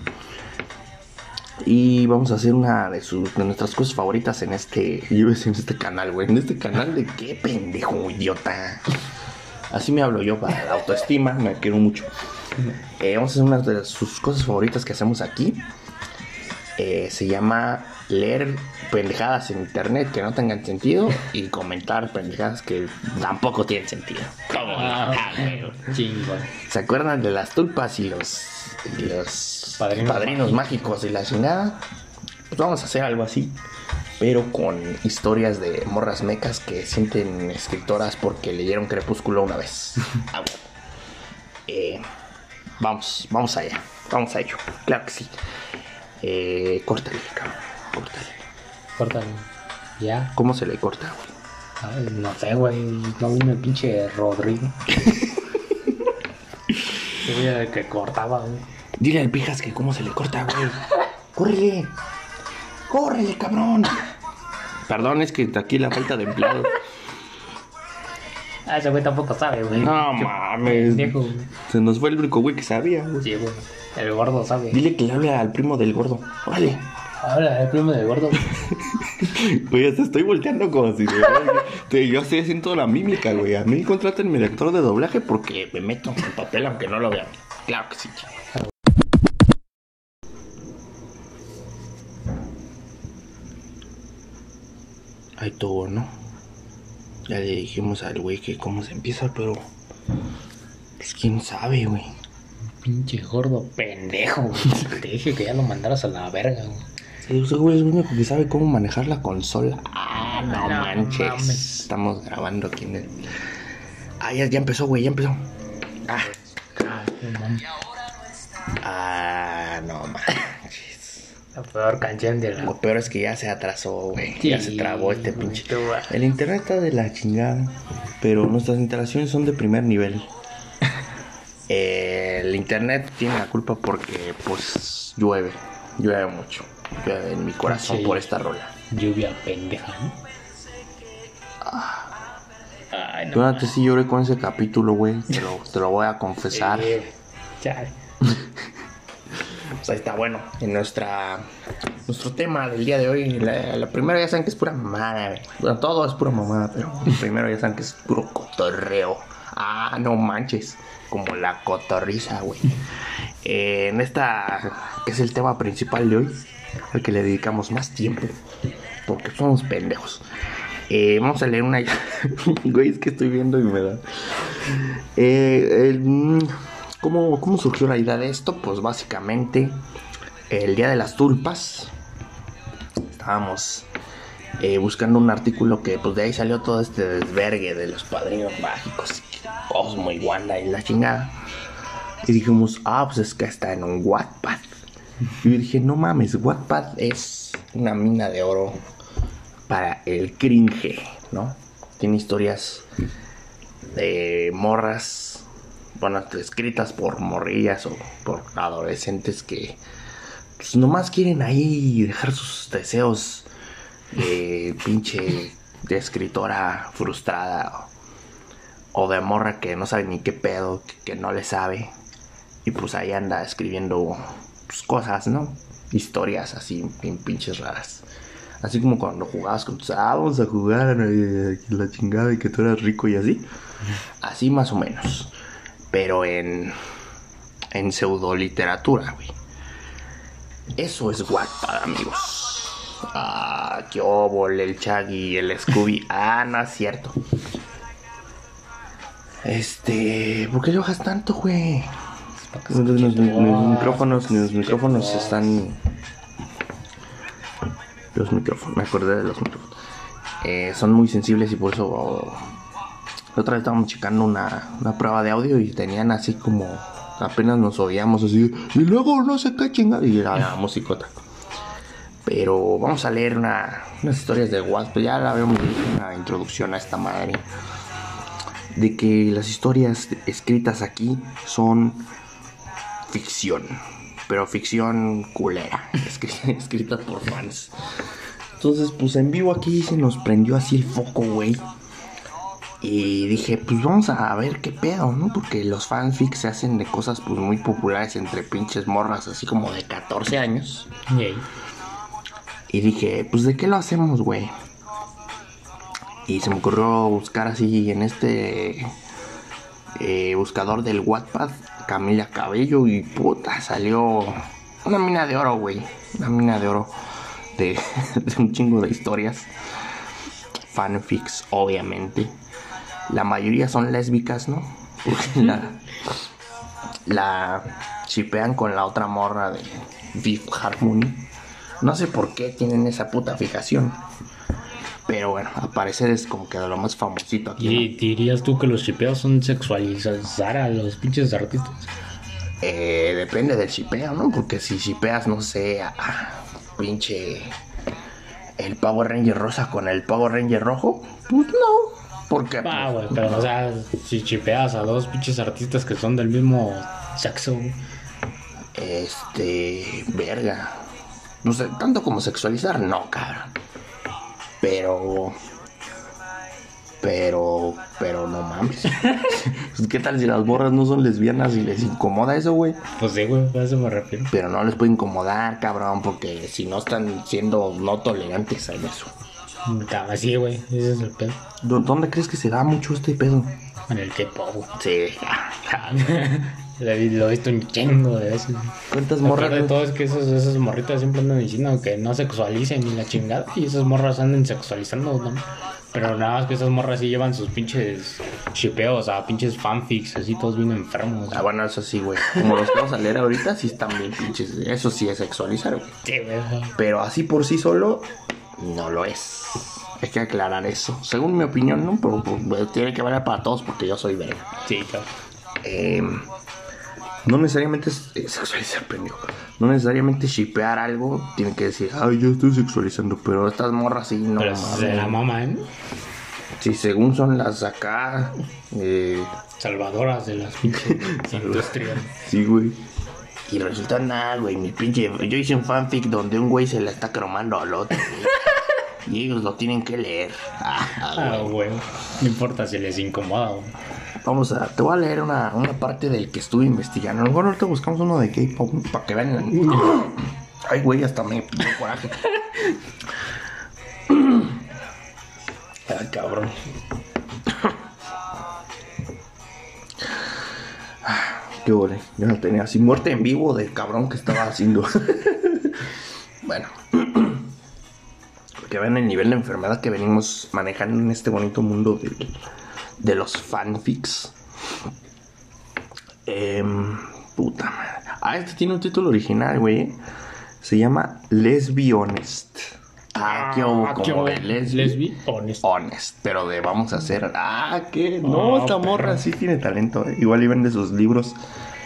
Y vamos a hacer una de, sus, de nuestras cosas favoritas en este. Yo a decir en este canal, güey. En este canal de qué pendejo, idiota. Así me hablo yo para la autoestima, me quiero mucho. Eh, vamos a hacer una de sus cosas favoritas que hacemos aquí. Eh, se llama leer pendejadas en internet que no tengan sentido y comentar pendejadas que tampoco tienen sentido. ¿Cómo no? Ah, Ah, chingón. ¿Se acuerdan de las tulpas y los, y los Padrinos padrinos, mágicos y la chingada? Pues vamos a hacer algo así, pero con historias de morras mecas que sienten escritoras porque leyeron Crepúsculo una vez. <laughs> Ah, bueno. Eh, vamos, vamos allá, vamos a ello, claro que sí. Eh, córtale, cabrón, córtale. Córtalo. Ya. ¿Cómo se le corta, güey? Ay, no sé, güey. No vino el pinche Rodrigo. <laughs> Yo que cortaba, güey. Dile al pijas que cómo se le corta, güey. ¡Córrele! ¡Córrele, cabrón! Perdón, es que aquí la falta de empleado. Ah, ese güey tampoco sabe, güey. No Qué mames. pendejo, güey. Se nos fue el único güey que sabía, güey. Sí, güey. El gordo sabe. Dile que le hable al primo del gordo. Órale. Ahora, el primo del gordo. <laughs> Oye, te estoy volteando como si... de verdad, Yo estoy haciendo la mímica, güey. A mí contraten mi actor de doblaje porque me meto en el papel aunque no lo vean. Claro que sí. Ahí todo, ¿no? Ya le dijimos al güey que cómo se empieza, pero... Pues quién sabe, güey. Pinche gordo pendejo, güey. Te dije que ya lo mandaras a la verga, güey. Ese güey es el único que sabe cómo manejar la consola. Ah, no, No manches. mames. Estamos grabando aquí en el... Ah, ya, ya empezó, güey, ya empezó. Ah, No mames. ah, no manches. La peor canción de la. Lo peor es que ya se atrasó, güey. ya se trabó este pinche. El internet está de la chingada, pero nuestras instalaciones son de primer nivel. Eh, <laughs> el internet tiene la culpa porque, pues, llueve. Llueve mucho. Llueve en mi corazón Sí. por esta rola. Lluvia pendeja, ¿no? Ay, no. Yo antes sí lloré con ese capítulo, güey. Te lo, te lo voy a confesar. Sí, chale. <laughs> Pues ahí está bueno. En nuestra nuestro tema del día de hoy, la, primera ya saben que es pura mamada. Bueno, todo es pura mamada, pero primero ya saben que es puro cotorreo. Ah, no manches. Como la cotorriza, güey. Eh, en esta, que es el tema principal de hoy, al que le dedicamos más tiempo, porque somos pendejos. Eh, vamos a leer una. <laughs> Güey, es que estoy viendo y me da. Eh, el, ¿cómo, ¿Cómo surgió la idea de esto? Pues básicamente, el día de las tulpas, estábamos eh, buscando un artículo que, pues de ahí salió todo este desvergue de los padrinos mágicos, Cosmo y Wanda y la chingada. Y dijimos, ah, pues es que está en un Wattpad. Y dije, no mames, Wattpad es una mina de oro para el cringe, ¿no? Tiene historias de morras, bueno, escritas por morrillas o por adolescentes que pues nomás quieren ahí dejar sus deseos de <laughs> pinche de escritora frustrada o, o de morra que no sabe ni qué pedo, que, que no le sabe y pues ahí anda escribiendo pues, cosas, ¿no? Historias así bien pinches raras. Así como cuando jugabas con tus, ah, vamos a jugar eh, la chingada y que tú eras rico y así. Así más o menos. Pero en, en pseudoliteratura, güey. Eso es Wattpad, amigos. Ah, qué óvole, el Chaggy, el Scooby. Ah, no es cierto. Este, ¿por qué le bajas tanto, güey? Los micrófonos, los micrófonos están. Los micrófonos, me acordé de los micrófonos. Eh, son muy sensibles y por eso. La otra vez estábamos checando una, una prueba de audio y tenían así como. Apenas nos oíamos así. Y luego no sé qué chingada. Y era la musicota. Pero vamos a leer una, unas historias de WhatsApp. Ya la habíamos dicho una introducción a esta madre. De que las historias escritas aquí son ficción. Pero ficción culera. <laughs> escri- Escritas por fans. Entonces, pues en vivo aquí se nos prendió así el foco, güey. Y dije, pues vamos a ver qué pedo, ¿no? Porque los fanfics se hacen de cosas pues muy populares entre pinches morras, así como de 14 años. Y dije, pues de qué lo hacemos, güey. Y se me ocurrió buscar así en este eh, buscador del Wattpad, Camila Cabello, y puta, salió una mina de oro, güey. Una mina de oro de, <laughs> de un chingo de historias. Fanfics, obviamente. La mayoría son lésbicas, ¿no? Porque la, la chipean con la otra morra de Fifth Harmony. No sé por qué tienen esa puta fijación. Pero bueno, al parecer es como que de lo más famosito aquí. ¿no? ¿Y dirías tú que los chipeos son sexualizar a los pinches artistas? Eh, depende del chipeo, ¿no? Porque si chipeas, no sé, a, a pinche el Power Ranger rosa con el Power Ranger rojo, pues no. Porque Ah, güey, pero o sea, si chipeas a dos pinches artistas que son del mismo sexo, güey. este, verga. No sé, tanto como sexualizar, no, cabrón. Pero pero pero no mames. <laughs> Pues, ¿Qué tal si las borras no son lesbianas y les incomoda eso, güey? pues sí, güey, a eso me refiero. Pero no les puede incomodar, cabrón, porque si no están siendo no tolerantes a eso. Así, güey, ese es el pedo. ¿Dó- ¿Dónde crees que se da mucho este pedo? En el K-pop, güey. Sí. <laughs> <laughs> Lo he visto un chingo de veces. ¿Cuántas Lo morras? peor de todo es que esos, esas morritas siempre andan diciendo que no sexualicen ni la chingada. Y esas morras andan sexualizando, ¿no? Pero nada más que esas morras sí llevan sus pinches shipeos a pinches fanfics, así todos bien enfermos. Ah, bueno, eso sí, güey. Como los vamos a leer ahorita, sí están bien pinches. Eso sí es sexualizar, güey. Sí, güey. Pero así por sí solo, no lo es. Hay que aclarar eso. Según mi opinión, ¿no? Pero, pues, tiene que valer para todos porque yo soy verga. Sí, claro. Eh, no necesariamente es eh, sexualizar, pendejo. No necesariamente shipear algo. Tiene que decir, ay, yo estoy sexualizando. Pero estas morras sí, no. Pero mames. se la mama, ¿eh? Sí, según son las acá. Eh, Salvadoras de las pinches <laughs> industrias. sí, güey. Y resulta nada, güey. Mi pinche. Yo hice un fanfic donde un güey se la está cromando al otro. <laughs> y ellos lo tienen que leer. <laughs> Ah, Ah, güey. güey. No importa si les incomoda, güey. Vamos a. Te voy a leer una, una parte del que estuve investigando. A lo mejor ahorita buscamos uno de K-pop para que vean. <gasps> Ay, güey, hasta me coraje. <laughs> Ay, cabrón. Ah, <sighs> Qué ole, ya lo tenía así muerte en vivo del cabrón que estaba haciendo. <laughs> bueno, <clears throat> que vean el nivel de enfermedad que venimos manejando en este bonito mundo de, de los fanfics. Em, puta madre. Ah, este tiene un título original, güey. Se llama Lesbi Honest. Ah, qué hubo, ¿qué como de lesbi. Lesbi, honest. Honest, pero de vamos a hacer. Ah, que no, Ah, esta morra sí tiene talento. eh. Igual y vende sus libros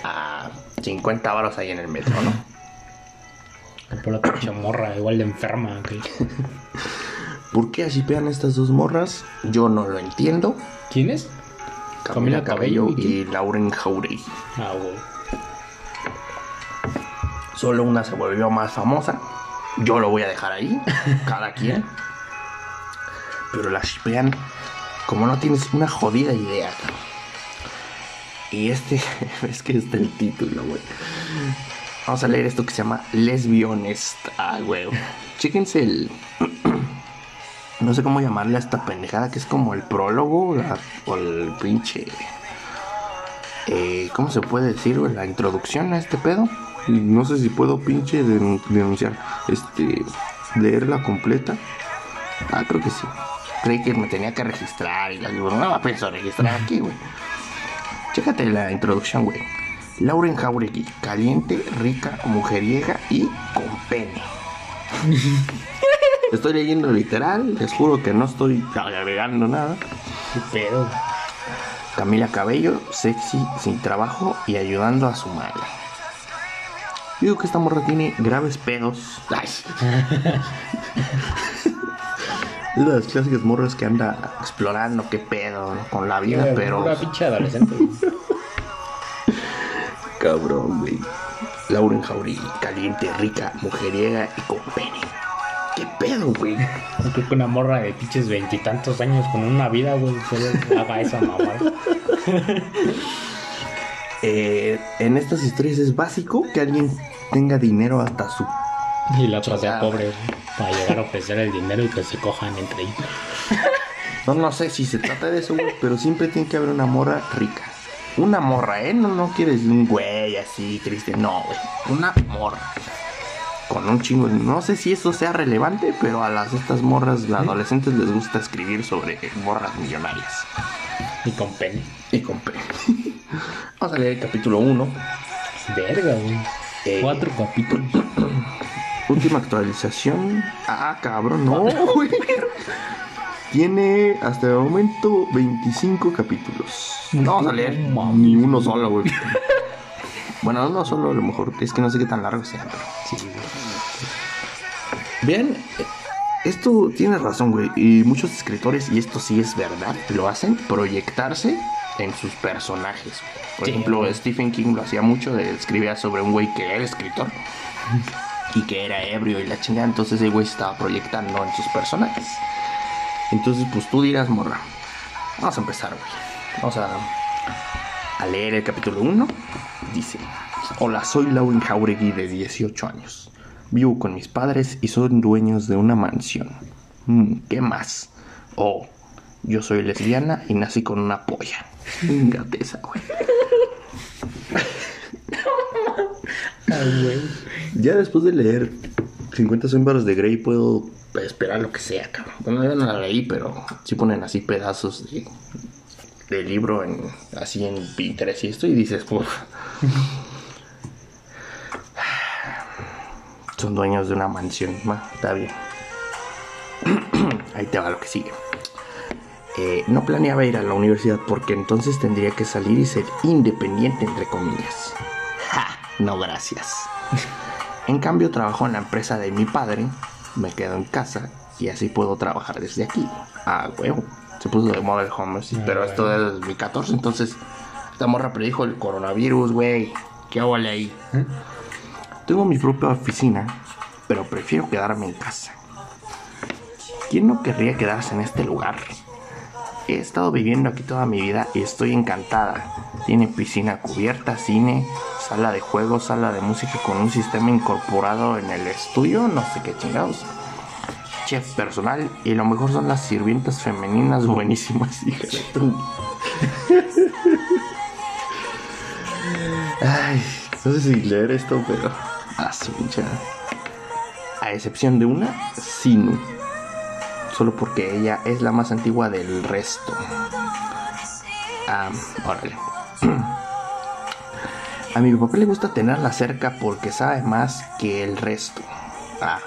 a 50 varos ahí en el metro, ¿no? Por la morra, igual de enferma. Que... <laughs> ¿Por qué así pegan estas dos morras? Yo no lo entiendo. ¿Quién es? Camila Camila Cabello Cabello, ¿y y Lauren Jauregui. Ah, güey. Solo una se volvió más famosa. Yo lo voy a dejar ahí. <laughs> Cada quien. Pero la shipean como no tienes una jodida idea. Y este, <laughs> es que está el título, güey. Vamos a leer esto que se llama Lesbionest. Ah, güey. Chéquense el. No sé cómo llamarle a esta pendejada que es como el prólogo o el pinche. eh, ¿Cómo se puede decir? La introducción a este pedo. No sé si puedo pinche denun- denunciar. Este. Leerla completa. Ah, creo que sí. Creí que me tenía que registrar y la digo, no pienso registrar aquí, güey. Chécate la introducción, güey. Lauren Jauregui, caliente, rica, mujeriega y con pene. <laughs> estoy leyendo literal, les juro que no estoy agregando nada. ¿Qué pedo? Camila Cabello, sexy, sin trabajo y ayudando a su madre. Digo que esta morra tiene graves pedos. Ay. es <laughs> de las clásicas morras que anda explorando qué pedo con la vida, Güey, pero... Una pinche adolescente. <laughs> Cabrón, güey. Lauren Jauregui, caliente, rica, mujeriega y con pene. ¿Qué pedo, güey? No creo que una morra de pinches veintitantos años con una vida, güey, solo haga esa mamada. <laughs> Eh, en estas historias es básico que alguien tenga dinero hasta su... Y la otra sea pobre, güey, para llegar a ofrecer el dinero y que se cojan entre ellos. <laughs> No, no sé si se trata de eso, güey, pero siempre tiene que haber una morra rica. Una morra, ¿eh? No, no quieres un güey así, triste. No, güey. Una morra. Con un chingo. No sé si eso sea relevante, pero a las estas morras, las adolescentes, les gusta escribir sobre morras millonarias. Y con pene. Y con pene. <laughs> Vamos a leer el capítulo 1. Verga, güey. Eh, Cuatro capítulos. <clears throat> Última actualización. Ah, cabrón, no, <laughs> güey. Tiene hasta el momento 25 capítulos. No vamos a leer ni uno solo, güey. <laughs> Bueno, uno solo a lo mejor. Es que no sé qué tan largo sea, pero. Sí, eh, esto tiene razón, güey. Y muchos escritores, y esto sí es verdad, lo hacen proyectarse en sus personajes. Por Sí, ejemplo. Stephen King lo hacía mucho, de- escribía sobre un güey que era escritor y que era ebrio y la chingada. Entonces el güey se estaba proyectando en sus personajes. Entonces, pues tú dirás, morra. Vamos a empezar, güey. Vamos a, a leer el capítulo 1. Dice: Hola, soy Lauren Jauregui de 18 años. Vivo con mis padres y son dueños de una mansión. Mm, ¿Qué más? Oh, yo soy lesbiana y nací con una polla. Fíjate esa, güey. Ya después de leer 50 sombras de Grey puedo esperar lo que sea, cabrón. Bueno, yo no la leí, pero sí ponen así pedazos de, de libro en, así en Pinterest y esto y dices, uff. <laughs> Son dueños de una mansión. Va, está bien. <clears throat> Ahí te va lo que sigue. Eh, no planeaba ir a la universidad porque entonces tendría que salir y ser independiente, entre comillas. <laughs> Ja, no, gracias. <laughs> En cambio, trabajo en la empresa de mi padre, me quedo en casa y así puedo trabajar desde aquí. Ah, huevo. Se puso de moda el home office, Ah, pero esto es 2014, entonces esta morra predijo el coronavirus, güey. ¿Qué hago ahí? ¿Eh? Tengo mi propia oficina, pero prefiero quedarme en casa. ¿Quién no querría quedarse en este lugar? He estado viviendo aquí toda mi vida y estoy encantada. Tiene piscina cubierta, cine, sala de juegos, sala de música con un sistema incorporado en el estudio, no sé qué chingados. Chef personal y lo mejor son las sirvientas femeninas buenísimas, <laughs> hija Ay, no sé si leer esto, pero. A su pinche. A excepción de una, Sinu. Solo porque ella es la más antigua del resto. Ah, órale. <clears throat> A mi papá le gusta tenerla cerca porque sabe más que el resto. Ah,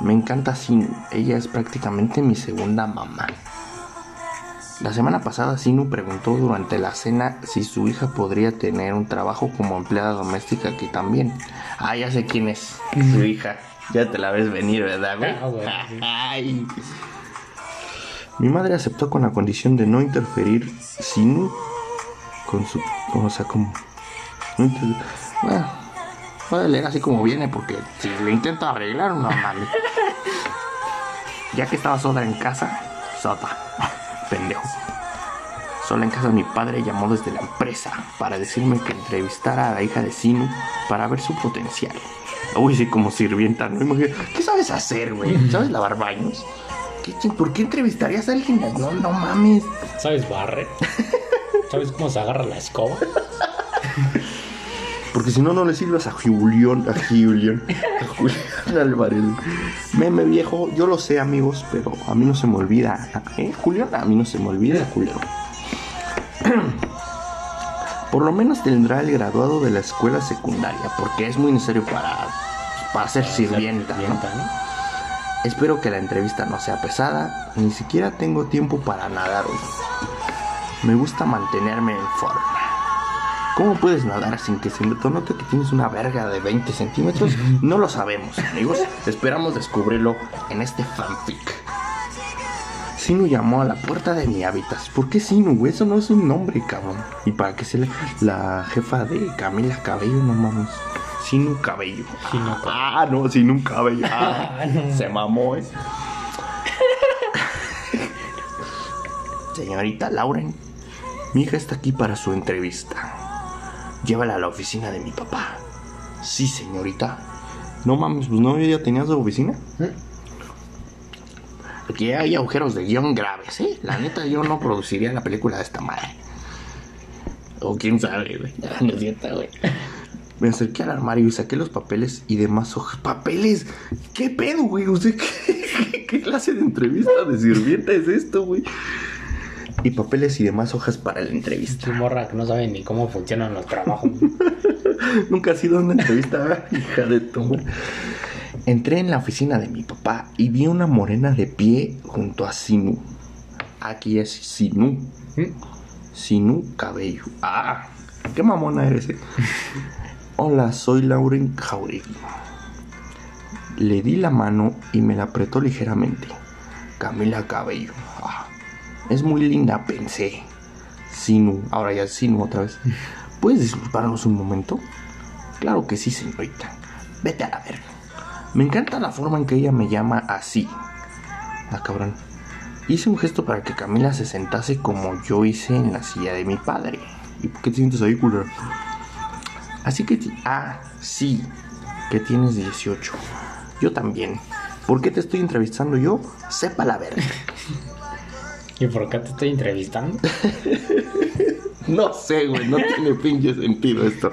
me encanta Sinu. Ella es prácticamente mi segunda mamá. La semana pasada Sinu preguntó durante la cena si su hija podría tener un trabajo como empleada doméstica aquí también. Ah, ya sé quién es su hija. Ya te la ves venir, ¿verdad, güey? Ah, sí. Ay. Mi madre aceptó con la condición de no interferir Sinu con su... O sea, como... no inter- Bueno, voy a leer así como viene porque si le intento arreglar, no mames. Ya que estaba sola en casa, sola, <laughs> pendejo. Sola en casa mi padre llamó desde la empresa para decirme que entrevistara a la hija de Sinu para ver su potencial. Uy, sí, como sirvienta, ¿no? Imagina- ¿Qué sabes hacer, güey? ¿Sabes lavar baños? ¿Qué ching- ¿Por qué entrevistarías a alguien? No, no mames. ¿Sabes barrer? ¿Sabes cómo se agarra la escoba? <laughs> Porque si no, no le sirves a Julián, a Julián, a Julián Álvarez. Meme viejo, yo lo sé, amigos, pero a mí no se me olvida. ¿Eh, Julián? A mí no se me olvida, culero. <clears throat> Por lo menos tendrá el graduado de la escuela secundaria, porque es muy necesario para, para ser sirvienta. ¿no? Sirvienta, ¿no? Espero que la entrevista no sea pesada, ni siquiera tengo tiempo para nadar hoy. Me gusta mantenerme en forma. ¿Cómo puedes nadar sin que se note que tienes una verga de 20 centímetros? No lo sabemos, amigos. Esperamos descubrirlo en este fanfic. Sinu llamó a la puerta de mi hábitat. ¿Por qué Sinu? Eso no es un nombre, cabrón. Y para que sea la, la jefa de Camila Cabello, no mames. Sinu Cabello. Sinu Cabello. Ah, no, Sinu Cabello. Ah, <laughs> Ah, no. Se mamó, eh. <laughs> Señorita Lauren, mi hija está aquí para su entrevista. Llévala a la oficina de mi papá. Sí, señorita. No mames, pues no, ya tenía su oficina. Aquí hay agujeros de guion graves, ¿eh? La neta, yo no produciría la película de esta madre. O quién sabe, güey. <laughs> No es güey. Me acerqué al armario y saqué los papeles y demás hojas. ¡Papeles! ¿Qué pedo, güey? ¿Usted <laughs> qué, qué clase de entrevista de sirvienta es esto, güey? Y papeles y demás hojas para la entrevista. Tu morra que no sabe ni cómo funcionan los trabajos. <laughs> Nunca ha sido una entrevista, <laughs> hija de tu. Entré en la oficina de mi papá y vi una morena de pie junto a Sinu. Aquí es Sinu. ¿Mm? Sinu Cabello. Ah, qué mamona eres, eh. Hola, soy Lauren Jauregui. Le di la mano y me la apretó ligeramente. Camila Cabello. Ah, es muy linda, pensé. Sinu, ahora ya Sinu otra vez. ¿Puedes disculparnos un momento? Claro que sí, señorita. Vete a la verga. Me encanta la forma en que ella me llama así. Ah, cabrón. Hice un gesto para que Camila se sentase como yo hice en la silla de mi padre. ¿Y por qué te sientes ahí, culero? Así que... Ah, sí. Que tienes 18. Yo también. ¿Por qué te estoy entrevistando yo? Sepa la verga. ¿Y por qué te estoy entrevistando? <laughs> No sé, güey, no tiene pinche sentido esto.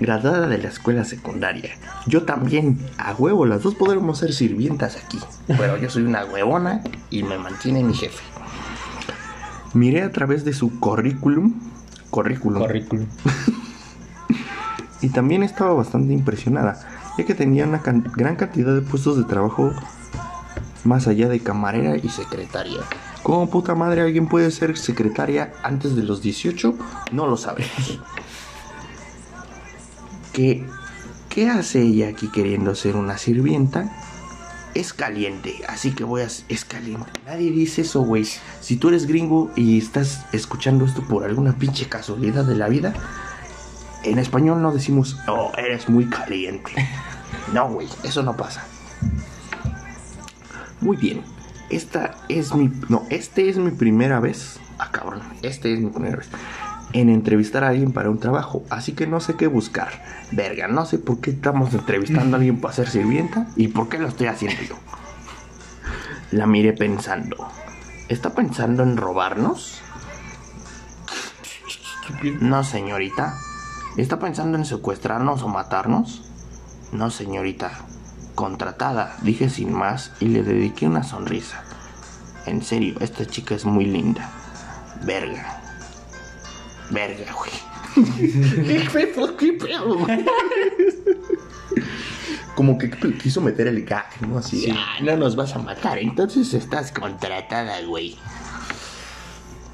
Graduada de la escuela secundaria. Yo también, a huevo, las dos podremos ser sirvientas aquí. Pero yo soy una huevona y me mantiene mi jefe. Miré a través de su currículum. Currículum. Currículum. <laughs> y también estaba bastante impresionada, ya que tenía una can- gran cantidad de puestos de trabajo más allá de camarera y secretaria. ¿Cómo puta madre alguien puede ser secretaria antes de los 18? No lo sabemos. <laughs> ¿Qué, ¿Qué hace ella aquí queriendo ser una sirvienta? Es caliente, así que voy a... Es caliente. Nadie dice eso, güey. Si tú eres gringo y estás escuchando esto por alguna pinche casualidad de la vida, en español no decimos, oh, eres muy caliente. <laughs> No, güey, eso no pasa. Muy bien. Esta es mi. No, este es mi primera vez. Ah, cabrón. Este es mi primera vez. En entrevistar a alguien para un trabajo. Así que no sé qué buscar. Verga, no sé por qué estamos entrevistando a alguien para ser sirvienta. Y por qué lo estoy haciendo yo. La miré pensando. ¿Está pensando en robarnos? No, señorita. ¿Está pensando en secuestrarnos o matarnos? No, señorita. Contratada, dije sin más y le dediqué una sonrisa. En serio, esta chica es muy linda. Verga. Verga, güey. <laughs> ¿Qué. Como que quiso meter el gag, ¿no? Así, Sí. ah, no nos vas a matar, entonces estás contratada, güey.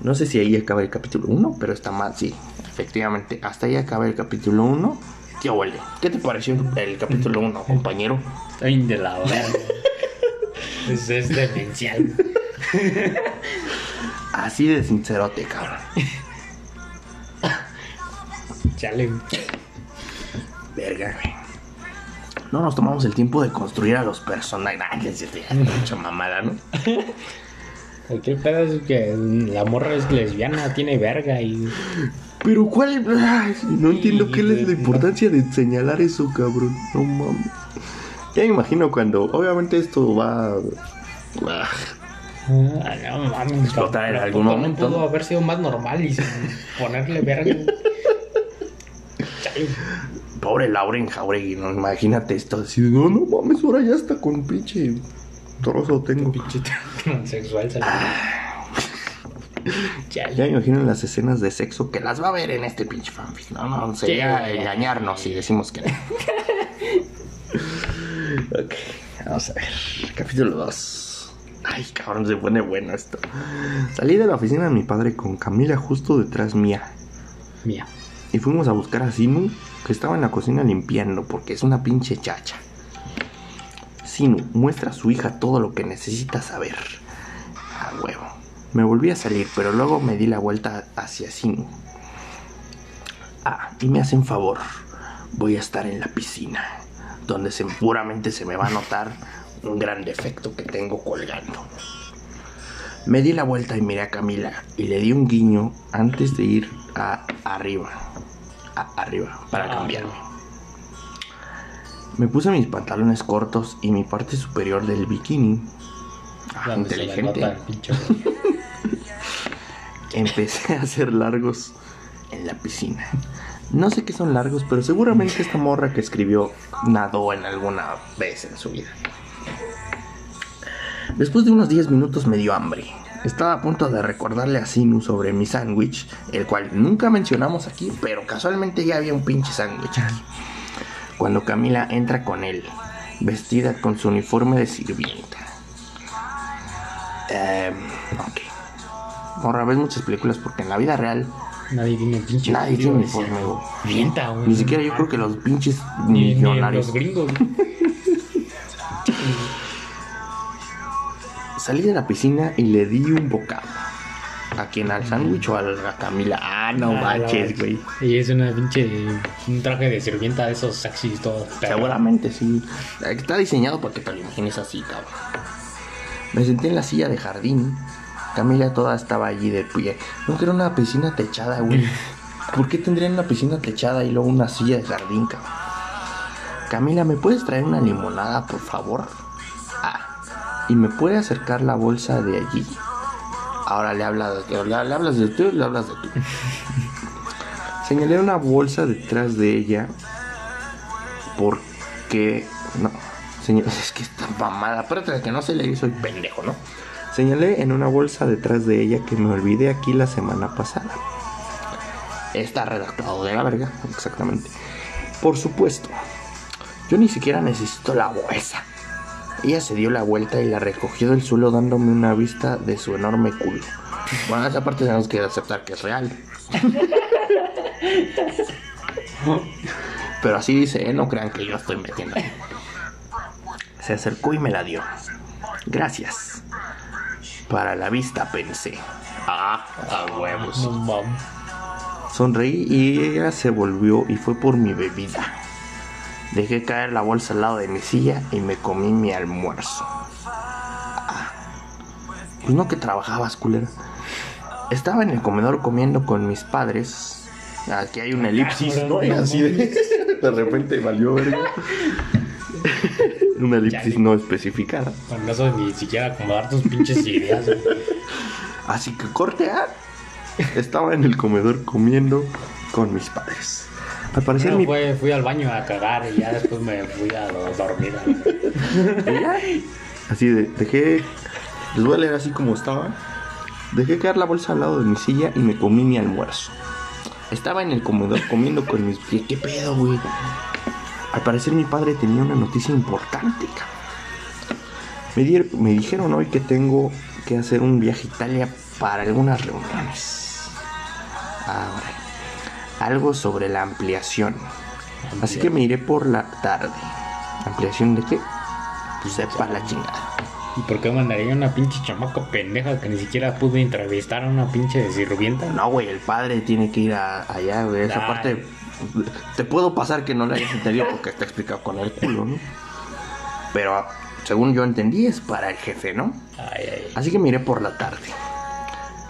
No sé si ahí acaba el capítulo 1, pero está mal, sí. Efectivamente, hasta ahí acaba el capítulo 1. ¿Qué huele? ¿Qué te pareció el capítulo 1, compañero? Estoy de la verga. <laughs> es, es demencial. <laughs> Así de sincerote, cabrón. <laughs> Chale. Verga, güey. No nos tomamos el tiempo de construir a los personajes. Ya, mucha mamada, ¿no? ¿Qué pedo es que la morra es lesbiana, tiene verga y. Pero cuál. Ay, no entiendo qué es la importancia de señalar eso, cabrón. No mames. Ya me imagino cuando. Obviamente esto va. Ah, no mames. Explotar en algún ¿cómo momento. pudo haber sido más normal y sin <laughs> ponerle verga. Pobre Lauren Jauregui, no imagínate esto. Así, no, no mames, ahora ya está con pinche trozo tengo. Pinche <laughs> transexual <laughs> salió. <laughs> Ya me imagino las escenas de sexo que las va a ver en este pinche fanfic. No, no, sería Sí. engañarnos si decimos que no. <laughs> ok, vamos a ver. Capítulo 2. Ay, cabrón, se pone bueno esto. Salí de la oficina de mi padre con Camila justo detrás mía. Mía. Y fuimos a buscar a Sinu, que estaba en la cocina limpiando, porque es una pinche chacha. Sinu, muestra a su hija todo lo que necesita saber. A huevo. Me volví a salir, pero luego me di la vuelta hacia Sinu. Ah, y me hacen favor. Voy a estar en la piscina, donde seguramente se me va a notar un gran defecto que tengo colgando. Me di la vuelta y miré a Camila y le di un guiño antes de ir a arriba. A arriba, para Ah, cambiarme. Me puse mis pantalones cortos y mi parte superior del bikini. Ah, inteligente. <laughs> Empecé a hacer largos en la piscina. No sé qué son largos, pero seguramente esta morra que escribió nadó en alguna vez en su vida. Después de unos 10 minutos me dio hambre. Estaba a punto de recordarle a Sinu sobre mi sándwich, el cual nunca mencionamos aquí, pero casualmente ya había un pinche sándwich aquí. Cuando Camila entra con él, vestida con su uniforme de sirvienta. Ok. Morra, ves muchas películas porque en la vida real Nadie tiene pinche. nadie tiene uniforme, güey. Ni siquiera yo creo que los pinches Ni, ni millonarios. los gringos. güey. <laughs> Salí de la piscina y le di un bocado. ¿A quién? ¿Al sándwich o a la Camila? Ah, no Ah, manches, güey. Y es una pinche. Un traje de sirvienta de esos sexys todo. Seguramente sí. Está diseñado para que te lo imagines así, cabrón. Me senté en la silla de jardín. Camila toda estaba allí de pie. No que era una piscina techada, güey. ¿Por qué tendrían una piscina techada y luego una silla de jardín, cabrón? Camila, ¿me puedes traer una limonada, por favor? Ah, ¿y me puede acercar la bolsa de allí? Ahora le, habla de- le, le hablas de tú, le hablas de tú. <laughs> Señalé una bolsa detrás de ella porque no, señor, <laughs> es que está mamada, de que no sé leer soy pendejo, ¿no? Señalé en una bolsa detrás de ella que me olvidé aquí la semana pasada. Está redactado de la verga, exactamente. Por supuesto, yo ni siquiera necesito la bolsa. Ella se dio la vuelta y la recogió del suelo dándome una vista de su enorme culo. Bueno, esa parte tenemos que aceptar que es real. Pero así dice, ¿eh? no crean que yo estoy metiendo. Se acercó y me la dio. Gracias. Para la vista pensé. Ah, a huevos. No mames. Sonreí y ella se volvió y fue por mi bebida. Dejé caer la bolsa al lado de mi silla y me comí mi almuerzo. Ah, Pues no que trabajabas, culera. Estaba en el comedor comiendo con mis padres. Aquí hay una elipsis, ¿no? Y así de, <laughs> de repente valió verga. Una elipsis no especificada. Con eso ni siquiera acomodar tus pinches <laughs> ideas. güey. Así que corte A. Estaba en el comedor comiendo con mis padres. Al parecer Primero mi fue- fui al baño a cagar y ya después me fui a do- dormir. <laughs> Así de, dejé. Les voy a leer así como estaba. Dejé caer la bolsa al lado de mi silla y me comí mi almuerzo. Estaba en el comedor comiendo con mis pies. ¿Qué pedo, güey? Al parecer mi padre tenía una noticia importante. Me, di- me dijeron hoy que tengo que hacer un viaje a Italia para algunas reuniones. Ahora, algo sobre la ampliación. Así que me iré por la tarde. ¿Ampliación de qué? Pues sepa la chingada. ¿Y por qué mandaría una pinche chamaca pendeja que ni siquiera pudo entrevistar a una pinche sirvienta? No, güey, el padre tiene que ir a- allá, güey. Esa parte. Te puedo pasar que no la hayas entendido porque está explicado con el culo, ¿no? Pero según yo entendí, es para el jefe, ¿no? Ay, ay. Así que me iré por la tarde.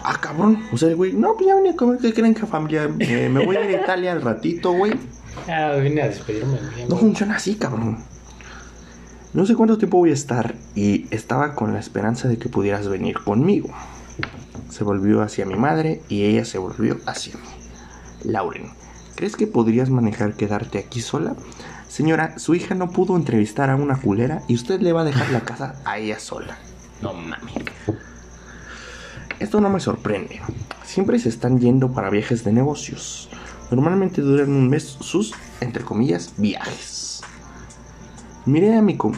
Ah, cabrón. O sea, el güey, no, pues ya venía a comer. ¿Qué creen que familia? Eh, me voy a ir a Italia al ratito, güey. Ah, vine a despedirme. güey. No funciona así, cabrón. No sé cuánto tiempo voy a estar y estaba con la esperanza de que pudieras venir conmigo. Se volvió hacia mi madre y ella se volvió hacia mí. Lauren, ¿crees que podrías manejar quedarte aquí sola? Señora, su hija no pudo entrevistar a una culera y usted le va a dejar la casa a ella sola. No mames. Esto no me sorprende. Siempre se están yendo para viajes de negocios. Normalmente duran un mes sus, entre comillas, viajes. Miré a mi... com-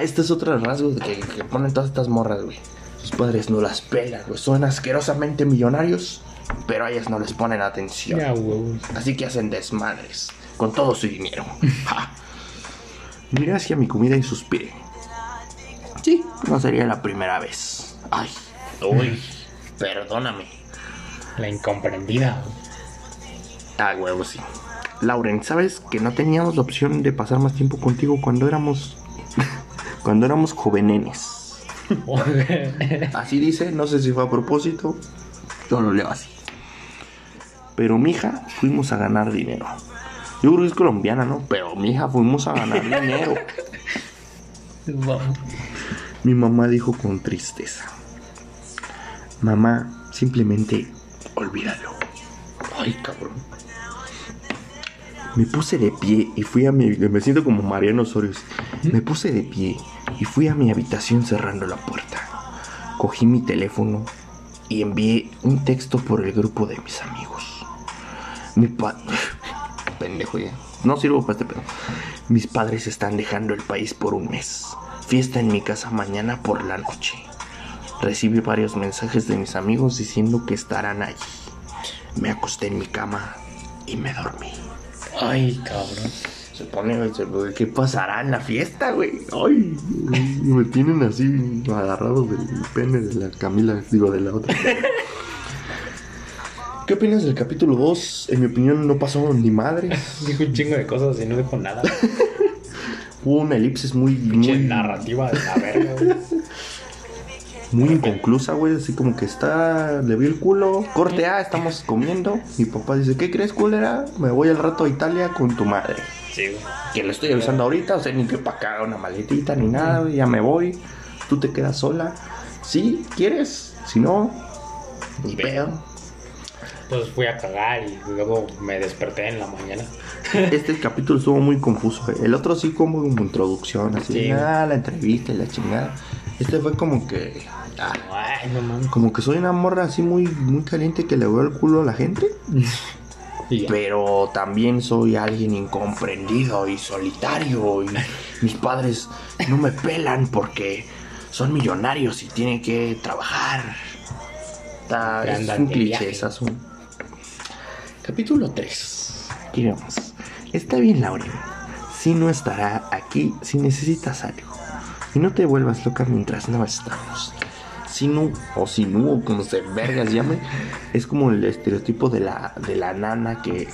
Este es otro rasgo que, que ponen todas estas morras, güey. Sus padres no las pelan, güey. Son asquerosamente millonarios, pero a ellas no les ponen atención. Ya. Así que hacen desmadres con todo su dinero. <laughs> Ja. Miré hacia mi comida y suspiré. Sí, no sería la primera vez. Ay, uy, perdóname. La incomprendida. Ah, huevo, sí. Lauren, ¿sabes que no teníamos la opción de pasar más tiempo contigo cuando éramos. <laughs> cuando éramos jovenenes? <laughs> Así dice, no sé si fue a propósito. Yo lo leo así. Pero mija, fuimos a ganar dinero. Yo creo que es colombiana, ¿no? Pero mija, fuimos a ganar dinero. <laughs> Mi mamá dijo con tristeza. Mamá, simplemente olvídalo. Ay, cabrón. Me puse de pie y fui a mi... Me siento como Mariano Osorio. Me puse de pie y fui a mi habitación cerrando la puerta. Cogí mi teléfono y envié un texto por el grupo de mis amigos. Mi pa... Pendejo ya. No sirvo para este pedo. Mis padres están dejando el país por un mes. Fiesta en mi casa mañana por la noche. Recibí varios mensajes de mis amigos diciendo que estarán allí. Me acosté en mi cama y me dormí. Ay, cabrón. Se pone, güey, ¿qué pasará en la fiesta, güey? Ay, me tienen así agarrados del pene de la Camila, digo, de la otra. <laughs> ¿Qué opinas del capítulo 2? En mi opinión no pasó ni madres. <laughs> Dijo un chingo de cosas y no dijo nada. <laughs> Hubo una elipsis muy, Pinche muy, narrativa de la verga, güey. muy inconclusa, güey. Así como que está, le vi el culo, corte A, estamos comiendo. Mi papá dice, ¿qué crees, culera? Me voy al rato a Italia con tu madre. Sí, güey. Que le estoy avisando ahorita, o sea, ni que para acá una maletita ni nada, güey, ya me voy. Tú te quedas sola. ¿Sí? ¿Quieres? Si no, ni pedo. Entonces fui a cagar y luego me desperté en la mañana. <laughs> Este capítulo estuvo muy confuso. güey. El otro sí como introducción, así, Sí. ah, la entrevista y la chingada. Este fue como que, ah, Ay, no mames. como que soy una morra así muy, muy caliente que le veo el culo a la gente. <laughs> Pero también soy alguien incomprendido y solitario. Y <laughs> mis padres no me pelan porque son millonarios y tienen que trabajar. Está- es un cliché, es asunto. Capítulo 3. Aquí vamos. Está bien, Lauren. Si no estará aquí si necesitas algo. Y no te vuelvas loca mientras no estamos. Sinu o Sinu, o como se vergas llame, es como el estereotipo de la, de la nana que,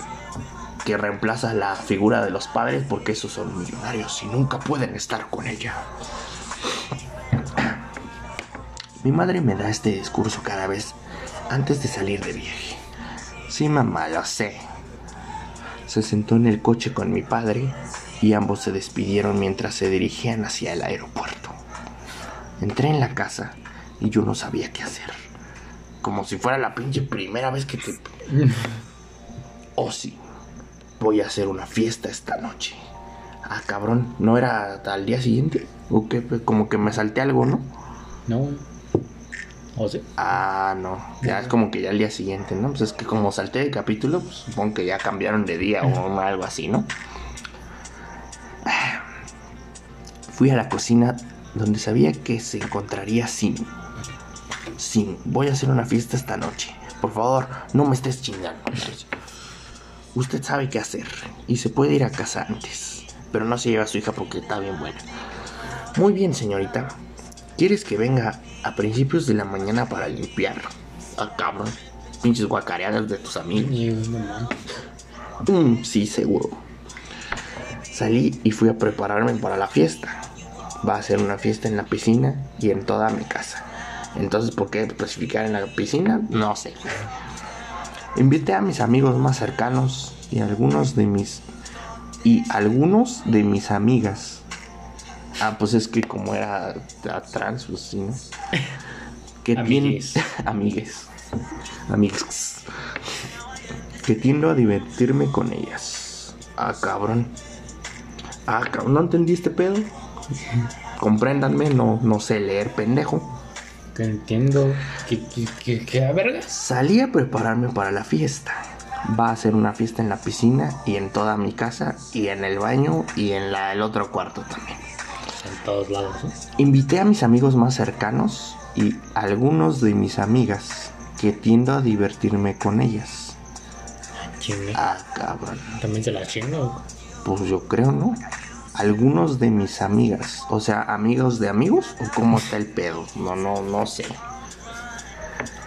que reemplaza la figura de los padres porque esos son millonarios y nunca pueden estar con ella. Mi madre me da este discurso cada vez antes de salir de viaje. Sí, mamá, lo sé. Se sentó en el coche con mi padre y ambos se despidieron mientras se dirigían hacia el aeropuerto. Entré en la casa y yo no sabía qué hacer. Como si fuera la pinche primera vez que te... <laughs> Oh sí, voy a hacer una fiesta esta noche. Ah, cabrón, ¿no era al día siguiente? ¿O qué? Como que me salté algo, ¿no? No. ¿O sí? Ah, no. Ya es como que ya al día siguiente, ¿no? Pues es que como salté de capítulo, pues supongo que ya cambiaron de día o algo así, ¿no? Fui a la cocina donde sabía que se encontraría Sin. Sin, voy a hacer una fiesta esta noche. Por favor, no me estés chingando. Usted sabe qué hacer y se puede ir a casa antes. Pero no se lleva a su hija porque está bien buena. Muy bien, señorita. ¿Quieres que venga a principios de la mañana para limpiar? Ah, cabrón. Pinches guacareadas de tus amigos. Mm, sí, seguro. Salí y fui a prepararme para la fiesta. Va a ser una fiesta en la piscina y en toda mi casa. Entonces, ¿por qué especificar en la piscina? No sé. Invité a mis amigos más cercanos y algunos de mis y algunos de mis amigas. Ah, pues es que como era trans, pues sí, ¿no? <laughs> Que tiene Amigues. <laughs> amigues. Amigues. Que tiendo a divertirme con ellas. Ah, cabrón. Ah, cabrón, ¿no entendí este pedo? Compréndanme, no, no sé leer, pendejo. Te entiendo. ¿Qué, qué, qué, qué a vergas? Salí a prepararme para la fiesta. Va a ser una fiesta en la piscina y en toda mi casa y en el baño y en la, el otro cuarto también. En todos lados, ¿no? Invité a mis amigos más cercanos y algunos de mis amigas que tiendo a divertirme con ellas. Chingue. Ah, cabrón. También se la chingo. Pues yo creo, ¿no? Algunos de mis amigas, o sea, amigos de amigos, o cómo está el pedo, no, no, no sé.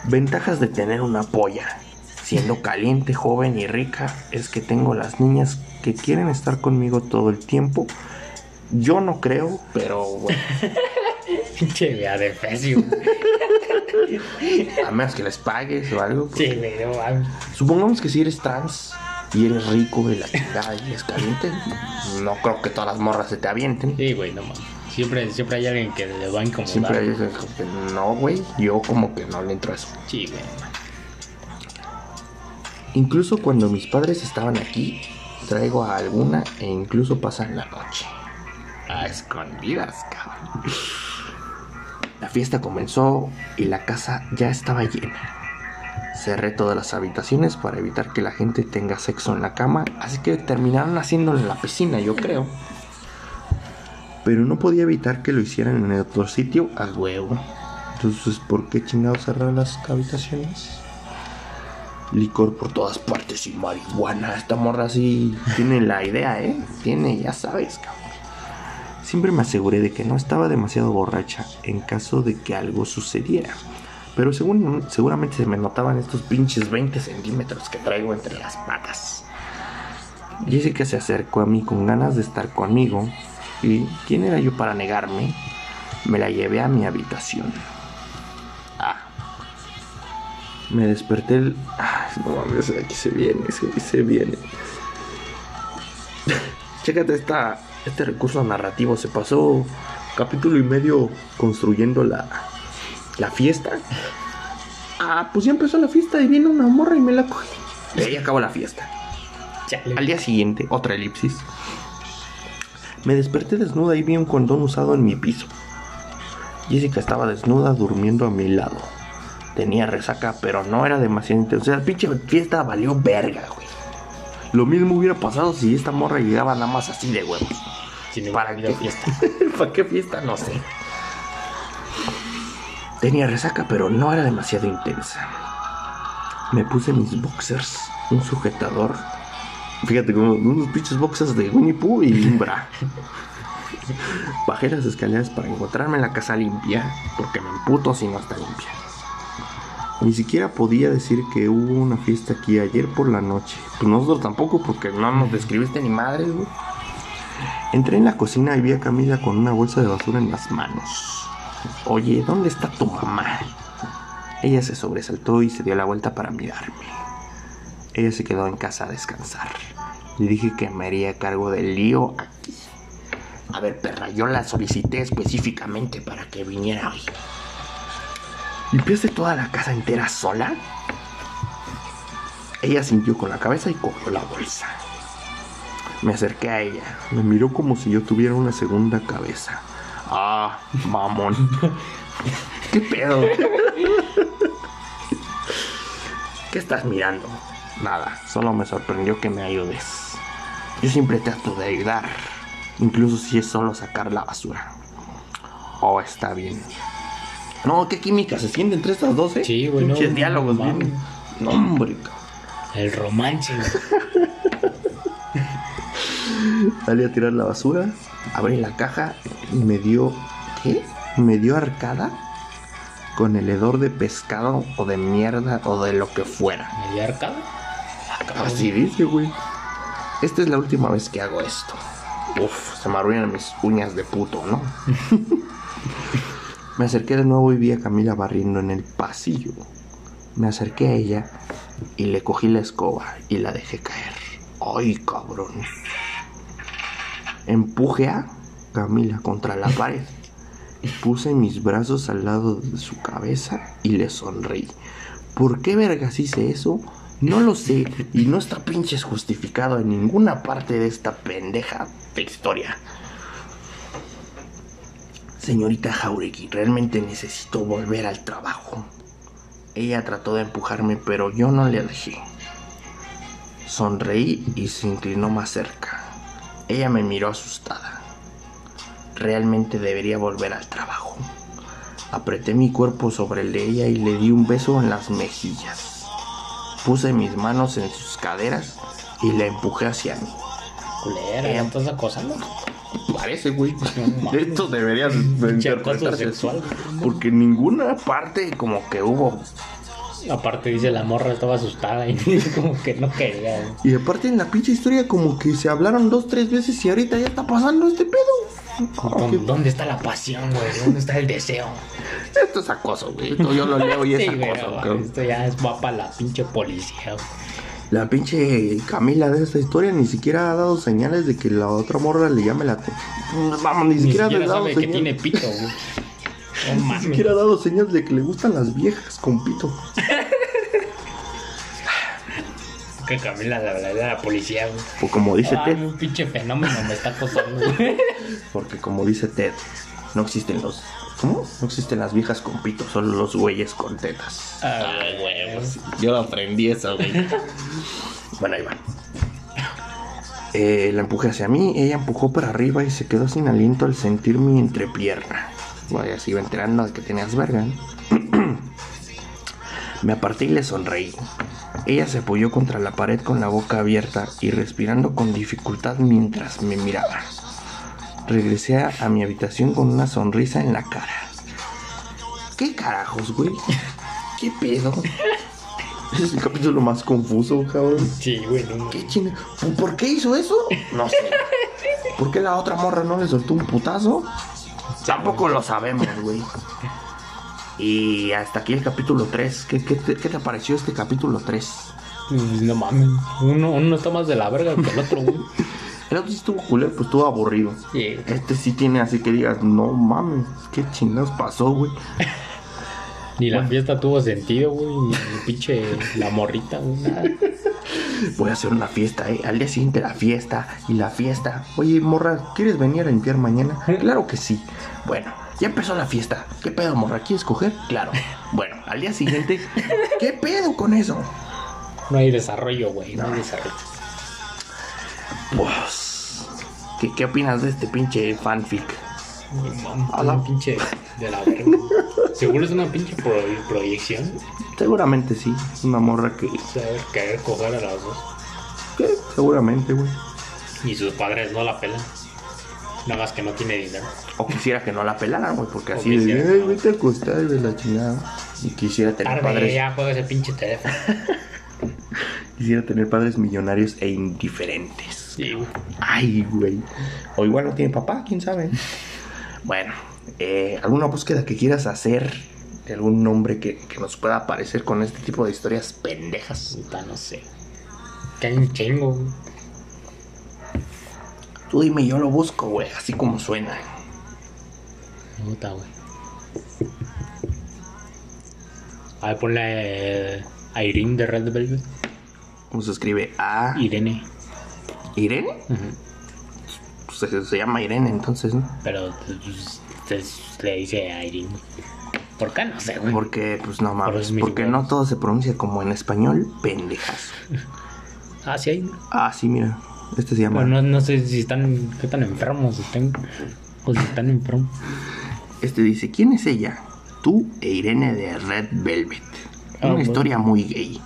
Ventajas de tener una polla. Siendo caliente, joven y rica, es que tengo las niñas que quieren estar conmigo todo el tiempo. Yo no creo, pero bueno, <laughs> Pinche vea de fecio. a menos que les pagues o algo. pues, Sí, mames. Supongamos que si eres trans y eres rico de la chingada y eres caliente, no creo que todas las morras se te avienten. Sí, güey, no mames. Siempre, siempre hay alguien que le va a incomodar. Siempre hay como que no, güey. Yo como que no le entro a eso. Sí, güey. Incluso cuando mis padres estaban aquí, traigo a alguna e incluso pasan la noche. Escondidas, cabrón. La fiesta comenzó y la casa ya estaba llena. Cerré todas las habitaciones para evitar que la gente tenga sexo en la cama, así que terminaron haciéndolo en la piscina, yo creo. Pero no podía evitar que lo hicieran en el otro sitio a huevo. Entonces, ¿por qué chingados cerrar las habitaciones? Licor por todas partes y marihuana. Esta morra sí tiene la idea, ¿eh? Tiene, ya sabes, cabrón. Siempre me aseguré de que no estaba demasiado borracha en caso de que algo sucediera. Pero según, seguramente se me notaban estos pinches 20 centímetros que traigo entre las patas. Jessica se acercó a mí con ganas de estar conmigo. ¿Y quién era yo para negarme? Me la llevé a mi habitación. Ah. Me desperté el... Ay, no mames, aquí se viene, se, se viene. <laughs> Chécate esta, este recurso narrativo. Se pasó capítulo y medio construyendo la, la fiesta. Ah, pues ya empezó la fiesta y viene una morra y me la cogí. Y ahí acabó la fiesta. Chale. Al día siguiente, otra elipsis. Me desperté desnuda y vi un condón usado en mi piso. Jessica estaba desnuda durmiendo a mi lado. Tenía resaca, pero no era demasiado intensa. O sea, pinche fiesta valió verga, güey. Lo mismo hubiera pasado si esta morra llegaba nada más así de huevos. ¿Para qué? fiesta. <laughs> ¿Para qué fiesta? No sé. Tenía resaca, pero no era demasiado intensa. Me puse mis boxers, un sujetador. Fíjate, como unos pinches boxers de Winnie Pooh y un bra. <laughs> Bajé las escaleras para encontrarme en la casa limpia, porque me emputo si no está limpia. Ni siquiera podía decir que hubo una fiesta aquí ayer por la noche. Pues nosotros tampoco, porque no nos describiste ni madre, güey. Entré en la cocina y vi a Camila con una bolsa de basura en las manos. Oye, ¿dónde está tu mamá? Ella se sobresaltó y se dio la vuelta para mirarme. Ella se quedó en casa a descansar. Le dije que me haría cargo del lío aquí. A ver, perra, yo la solicité específicamente para que viniera hoy. ¿Limpiaste toda la casa entera sola? Ella sintió con la cabeza y cogió la bolsa. Me acerqué a ella. Me miró como si yo tuviera una segunda cabeza. Ah, mamón. ¿Qué pedo? ¿Qué estás mirando? Nada, solo me sorprendió que me ayudes. Yo siempre trato de ayudar, incluso si es solo sacar la basura. Oh, está bien. No, qué química se siente entre estas dos, ¿eh? Sí, güey, no, Pinches no diálogos, bien. No, hombre. El romance. Salí a tirar la basura, abrí la caja y me dio. ¿Qué? Me dio arcada con el hedor de pescado o de mierda o de lo que fuera. ¿Media arcada? Ah, cabrón. Así dice, güey. Esta es la última vez que hago esto. Uf, se me arruinan mis uñas de puto, ¿no? <laughs> me acerqué de nuevo y vi a Camila barriendo en el pasillo. Me acerqué a ella y le cogí la escoba y la dejé caer. ¡Ay, cabrón! Empujé a Camila contra la pared. Puse mis brazos al lado de su cabeza y le sonreí. ¿Por qué vergas hice eso? No lo sé y no está pinches justificado en ninguna parte de esta pendeja de historia. Señorita Jauregui, realmente necesito volver al trabajo. Ella trató de empujarme, pero yo no le dejé. Sonreí y se inclinó más cerca. Ella me miró asustada. Realmente debería volver al trabajo. Apreté mi cuerpo sobre el de ella y le di un beso en las mejillas. Puse mis manos en sus caderas y la empujé hacia mí. Culera, ¿ya estás acosando? Parece, güey. <laughs> Esto debería de interpretarse así, sexual. Porque en ninguna parte como que hubo. Aparte dice la morra estaba asustada y <laughs> como que no quería. güey. Y aparte en la pinche historia como que se hablaron dos, tres veces y ahorita ya está pasando este pedo. Ah, ¿Dónde, está la pasión, güey? ¿Dónde está el deseo? Esto es acoso, güey. Esto yo lo leo y es <laughs> Sí, acoso. pero cabrón. esto ya es va para la pinche policía. güey. La pinche Camila de esta historia ni siquiera ha dado señales de que la otra morra le llame la... Vamos, ni, Ni siquiera, <laughs> siquiera ha dado sabe que señal- tiene pito, güey. No Ni siquiera ha dado señas de que le gustan las viejas con pito. que Camila la verdad de la policía, güey. O como dice Ah, Ted, un pinche fenómeno me está acosando, porque como dice Ted, no existen los. ¿Cómo? No existen las viejas con pito, solo los güeyes con tetas. Ay, huevos. Yo aprendí eso, güey. <laughs> bueno, ahí va. Eh, la empujé hacia mí, ella empujó para arriba y se quedó sin aliento al sentir mi entrepierna. Vaya, se iba enterando de que tenías verga. ¿no? <clears throat> Me aparté y le sonreí. Ella se apoyó contra la pared con la boca abierta y respirando con dificultad mientras me miraba. Regresé a, a mi habitación con una sonrisa en la cara. ¿Qué carajos, güey? ¿Qué pedo? Es el capítulo más confuso, cabrón. Sí, güey, no. ¿Qué chinga? ¿Por qué hizo eso? No sé. ¿Por qué la otra morra no le soltó un putazo? Tampoco lo sabemos, güey. Y hasta aquí el capítulo 3. ¿Qué, qué te, qué te pareció este capítulo 3? Pues, No mames. Uno, uno está más de la verga que el otro, güey. <laughs> El otro sí estuvo culero, pues estuvo aburrido. Sí. Este sí tiene así que digas, no mames, ¿qué chingados pasó, güey? <laughs> Ni la fiesta tuvo sentido, güey. Ni el pinche la morrita, güey. Nada. <laughs> Voy a hacer una fiesta, ¿eh? Al día siguiente la fiesta y la fiesta. Oye, morra, ¿quieres venir a limpiar mañana? <laughs> Claro que sí. Bueno, ya empezó la fiesta. ¿Qué pedo, morra? ¿Quieres coger? Claro. Bueno, al día siguiente, ¿qué pedo con eso? No hay desarrollo, güey. No hay desarrollo. Pues, ¿qué, qué opinas de este pinche fanfic? A la pinche de la verga. Seguro es una pinche pro- proyección. Seguramente sí. Una morra que... Querer coger a las dos. que seguramente, güey. Y sus padres no la pelan. Nada más que no tiene dinero. O quisiera que no la pelaran, güey, porque O así de, quisiera no. vete a acostar de la chingada. Y quisiera tener Tarde, padres... ya juega ese pinche teléfono. <laughs> Quisiera tener padres millonarios e indiferentes. Sí, güey. Ay, güey. O igual no tiene papá, quién sabe. <laughs> Bueno, eh, ¿alguna búsqueda que quieras hacer? Algún nombre que, que nos pueda aparecer con este tipo de historias pendejas. Puta, no sé. Que hay un chingo, güey. Tú dime, yo lo busco, güey, así como suena. Puta, güey. A ver, ponle eh, a Irene de Red Velvet. ¿Cómo se escribe? A. Irene. ¿Irene? Ujú. Se, se llama Irene, entonces, ¿no? Pero pues, se le dice a Irene. ¿Por qué? No sé, güey. Porque, pues no mames. Porque no todo se pronuncia como en español, pendejas. <laughs> Ah, sí hay. Ah, sí, mira. Este se llama. Bueno, no, no sé si están, qué tan enfermos estén. O si están enfermos. Este dice, ¿quién es ella? Tú e Irene de Red Velvet. Ah, Una historia muy gay.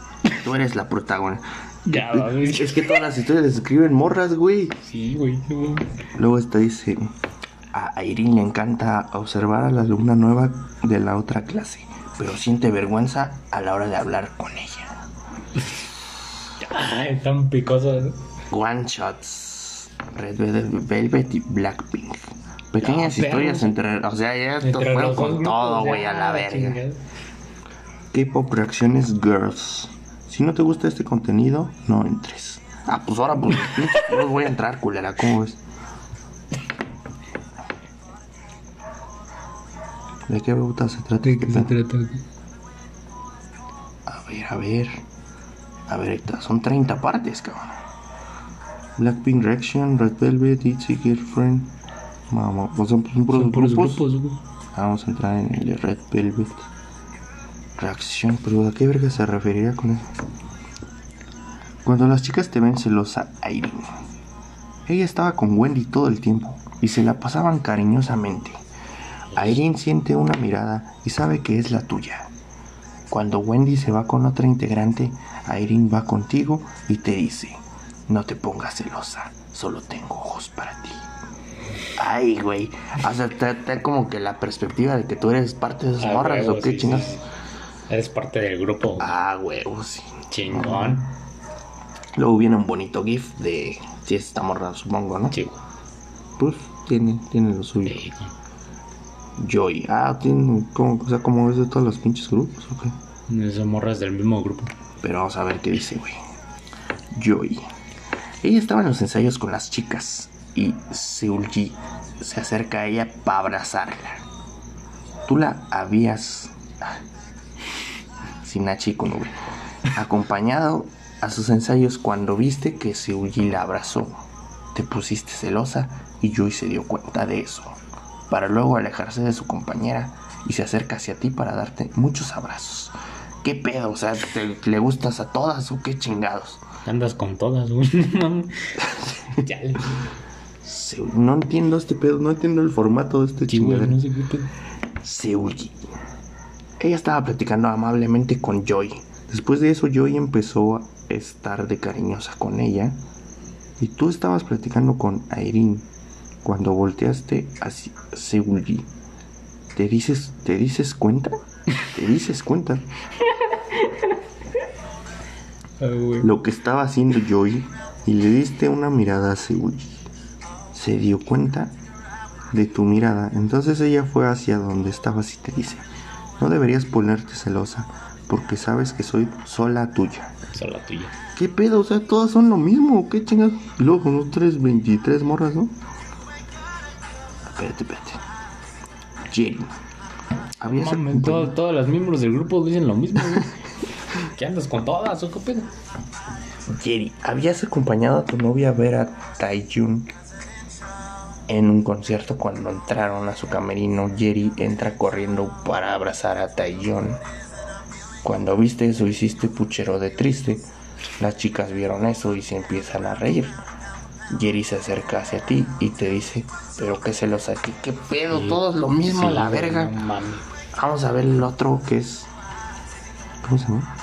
Tú eres la protagonista. Ya, güey. Es que todas las historias las escriben morras, güey. Sí, güey. no. Luego esta dice, a Irene le encanta observar a la alumna nueva de la otra clase, pero siente vergüenza a la hora de hablar con ella. <laughs> Ay, tan picosos. One Shots, Red Vel- Velvet y Blackpink. Pequeñas historias entre... O sea, ya Entre fueron con grupos, todo, güey, a la verga. K-pop reacciones girls. Si no te gusta este contenido, no entres. Ah, pues ahora pues <laughs> no voy a entrar, culera, ¿cómo ves? ¿De qué puta se trata? este pedo? A ver, a ver. A ver, esta- son 30 partes, cabrón. Blackpink Reaction, Red Velvet, Itzy, Girlfriend. Pues son, son puros Son puros grupos. Vamos a entrar en el de Red Velvet. Reacción, pero ¿a qué verga se referiría con eso? Cuando las chicas te ven celosa, Irene. Ella estaba con Wendy todo el tiempo y se la pasaban cariñosamente. Irene siente una mirada y sabe que es la tuya. Cuando Wendy se va con otra integrante, Irene va contigo y te dice, no te pongas celosa, solo tengo ojos para ti. Ay, güey. O sea, te, te da como que la perspectiva de que tú eres parte de esas morras o qué chingas. Eres parte del grupo. Ah, huevo, sí. Chingón. Luego viene un bonito GIF de si es esta morra, supongo, ¿no? Sí. Pues tiene, tiene lo suyo. Sí, Joy. Ah, tiene como, o sea, como es de todos los pinches grupos, ok. Son morras del mismo grupo. Pero vamos a ver qué dice, güey. Joy. Ella estaba en los ensayos con las chicas y Seulgi se acerca a ella para abrazarla. Tú la habías. Sinachi con V. Acompañado a sus ensayos cuando viste que Seulgi la abrazó. Te pusiste celosa y Yui se dio cuenta de eso, para luego alejarse de su compañera y se acerca hacia ti para darte muchos abrazos. ¿Qué pedo? O sea, ¿te, ¿le gustas a todas o qué chingados? Andas con todas, güey. <laughs> <laughs> No entiendo este pedo, no entiendo el formato de este Sí, chingadero. no sé qué pedo. Ella estaba platicando amablemente con Joy. Después de eso, Joy empezó a estar de cariñosa con ella. Y tú estabas platicando con Airin. Cuando volteaste hacia Seulgi. ¿Te dices, ¿Te dices cuenta? ¿Te dices cuenta? <laughs> Lo que estaba haciendo Joy. Y le diste una mirada a Seulgi. Se dio cuenta de tu mirada. Entonces ella fue hacia donde estabas y te dice, no deberías ponerte celosa porque sabes que soy sola tuya. Esa es la tuya. ¿Qué pedo? O sea, todas son lo mismo. ¿Qué chingas? Y luego con los 3, 23 morras, ¿no? Espérate, espérate. Jerry. Habías Mames, todo- todos los miembros del grupo dicen lo mismo, güey. <laughs> ¿Qué andas con todas o qué pedo? Jerry, ¿habías acompañado a tu novia a ver a Taeyun en un concierto cuando entraron a su camerino? Jerry entra corriendo para abrazar a Taeyun. Cuando viste eso hiciste puchero de triste. Las chicas vieron eso y se empiezan a reír. Jerry se acerca hacia ti y te dice, pero qué celosa de ti, qué pedo, Sí. todo es lo mismo, Sí, la verga. Mames. Vamos a ver el otro que es. ¿Cómo se llama?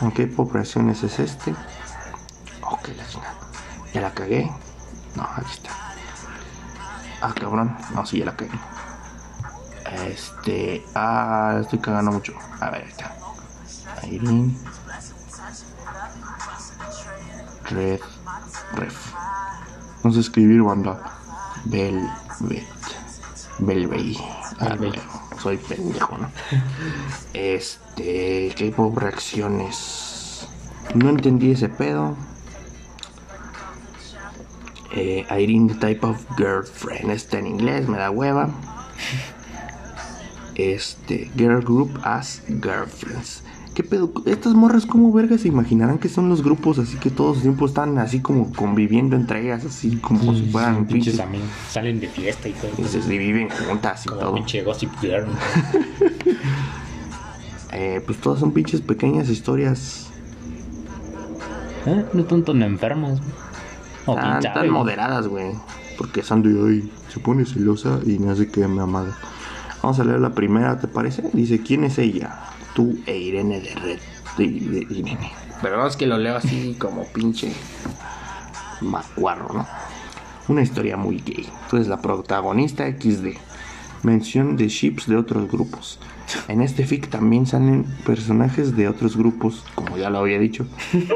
¿En qué operaciones es este? Ok, la chingada. ¿Ya la cagué? No, aquí está. Ah, cabrón. No, sí, ya la cagué. Este. Ah, estoy cagando mucho. A ver, ahí está. Irene. Red. Ref. No sé escribir, banda. Velvet. Velvet. Ah, soy pendejo, ¿no? Este. K-pop reacciones. No entendí ese pedo. Eh, Irene, the type of girlfriend. Está en inglés, me da hueva. Este. Girl group as girlfriends. ¿Qué pedo? Estas morras, ¿cómo vergas se imaginarán que son los grupos así que todos el tiempo están así como conviviendo entre ellas, así como si fueran Son pinches pinches. amigos. Salen de fiesta y todo. Y se viven juntas y Como todo. pinche Gossip Girl. <laughs> Eh, pues todas son pinches pequeñas historias ¿Eh? No están tan enfermas. O tan, moderadas, güey. Porque son de hoy, se pone celosa y no sé qué me amada. Vamos a leer la primera, ¿te parece? Dice, ¿quién es ella? Tú e Irene de Red. De, de Irene. Pero no es que lo leo así como pinche macuarro, ¿no? Una historia muy gay. Tú eres la protagonista XD. Mención de ships de otros grupos. En este fic también salen personajes de otros grupos, como ya lo había dicho,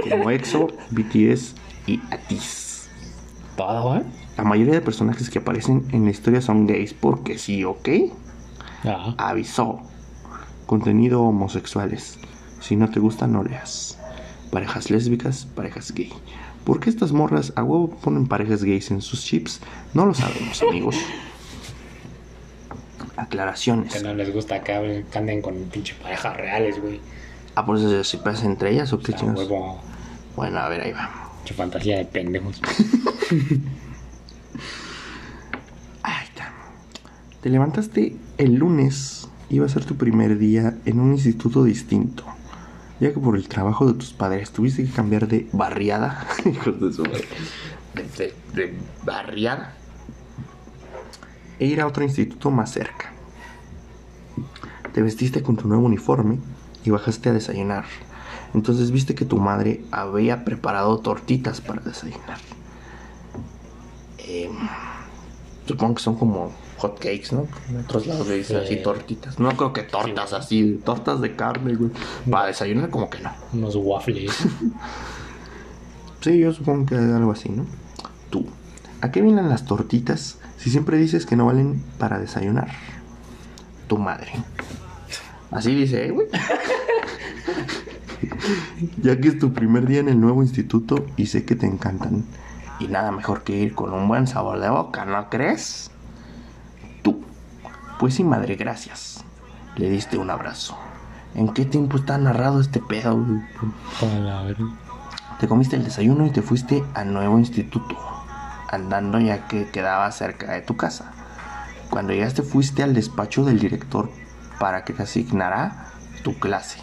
como EXO, BTS y ATIS. Todo, ¿eh? La mayoría de personajes que aparecen en la historia son gays porque sí, ¿ok? Ajá. Avisó. Contenido homosexuales. Si no te gusta, no leas. Parejas lésbicas, parejas gay. ¿Por qué estas morras a huevo ponen parejas gays en sus chips? No lo sabemos, <laughs> amigos. Aclaraciones. Que no les gusta que, anden con pinche parejas reales, güey. Ah, por eso se pasa entre ellas o qué O sea, chingados? huevo. Bueno, a ver, ahí va. Fantasía de pendejos. <laughs> Está. Te levantaste el lunes. Iba a ser tu primer día en un instituto distinto. Ya que por el trabajo de tus padres tuviste que cambiar de barriada. <laughs> Hijos de su madre. De barriada. E ir a otro instituto más cerca. Te vestiste con tu nuevo uniforme y bajaste a desayunar. Entonces viste que tu madre había preparado tortitas para desayunar. Em, Supongo que son como hot cakes, ¿no? En otros lados le dicen Sí. así tortitas. No creo que tortas así, tortas de carne, güey. Para desayunar como que no. Unos waffles. <laughs> Sí, yo supongo que algo así, ¿no? Tú, ¿a qué vienen las tortitas si siempre dices que no valen para desayunar? Tu madre. Así dice, ¿eh, güey. <laughs> ya que es tu primer día en el nuevo instituto y sé que te encantan. Y nada mejor que ir con un buen sabor de boca, ¿no crees? Tú, pues sí, madre, gracias. Le diste un abrazo. ¿En qué tiempo está narrado este pedo? güey? Hola, a ver. Te comiste el desayuno y te fuiste al nuevo instituto, andando ya que quedaba cerca de tu casa. Cuando llegaste fuiste al despacho del director para que te asignara tu clase.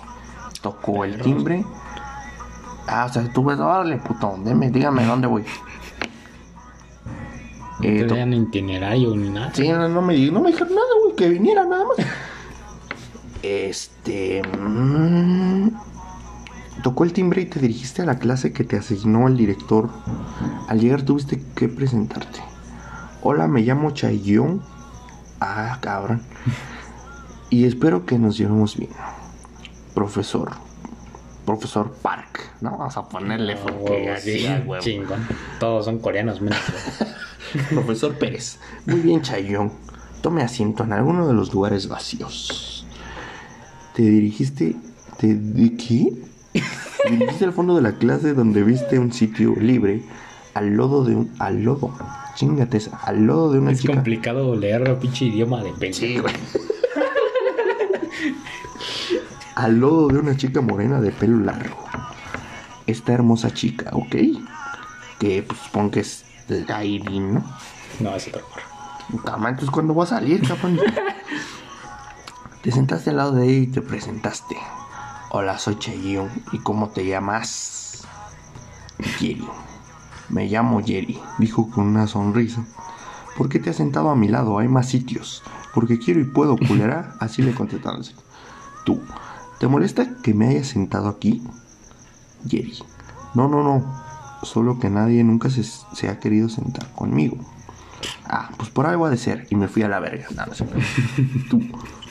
Tocó el timbre. Ah, o sea, tú ves, órale, puto, deme, dígame dónde voy. No Eh, to- tenían itinerario ni nada. Sí, no, no me, no me dijeron nada, güey, que viniera nada más. Este. mm, tocó el timbre y te dirigiste a la clase que te asignó el director. Al llegar tuviste que presentarte. Hola, me llamo Chayon. Ah, cabrón. Y espero que nos llevemos bien. Profesor. Profesor Park. No, vamos a ponerle Ah, porque sí, chingón. Todos son coreanos, menos. <laughs> Profesor Pérez. Muy bien, Chayón. Tome asiento en alguno de los lugares vacíos. Te dirigiste. ¿Te di qué? Te dirigiste al fondo de la clase donde viste un sitio libre. Al lodo de un. Al lodo. Chingate esa. Al lodo de una es chica. complicado leer el pinche idioma de pendejo. Sí, güey. Al lodo de una chica morena de pelo largo. Esta hermosa chica, ¿ok? Que pues supongo que es la Irene, ¿no? No, es otra. Tama, entonces cuando va a salir, cabrón. <laughs> te sentaste al lado de ella y te presentaste. Hola, soy Chayon. ¿Y cómo te llamas? Jerry. Me llamo Jerry, dijo con una sonrisa. ¿Por qué te has sentado a mi lado? Hay más sitios. Porque quiero y puedo, culera. <laughs> Así le contestaron. Tú, ¿te molesta que me hayas sentado aquí? Jerry. No, no, no. Solo que nadie nunca se, se ha querido sentar conmigo. Ah, pues por algo ha de ser. Y me fui a la verga. No, no sé. <laughs> Tú.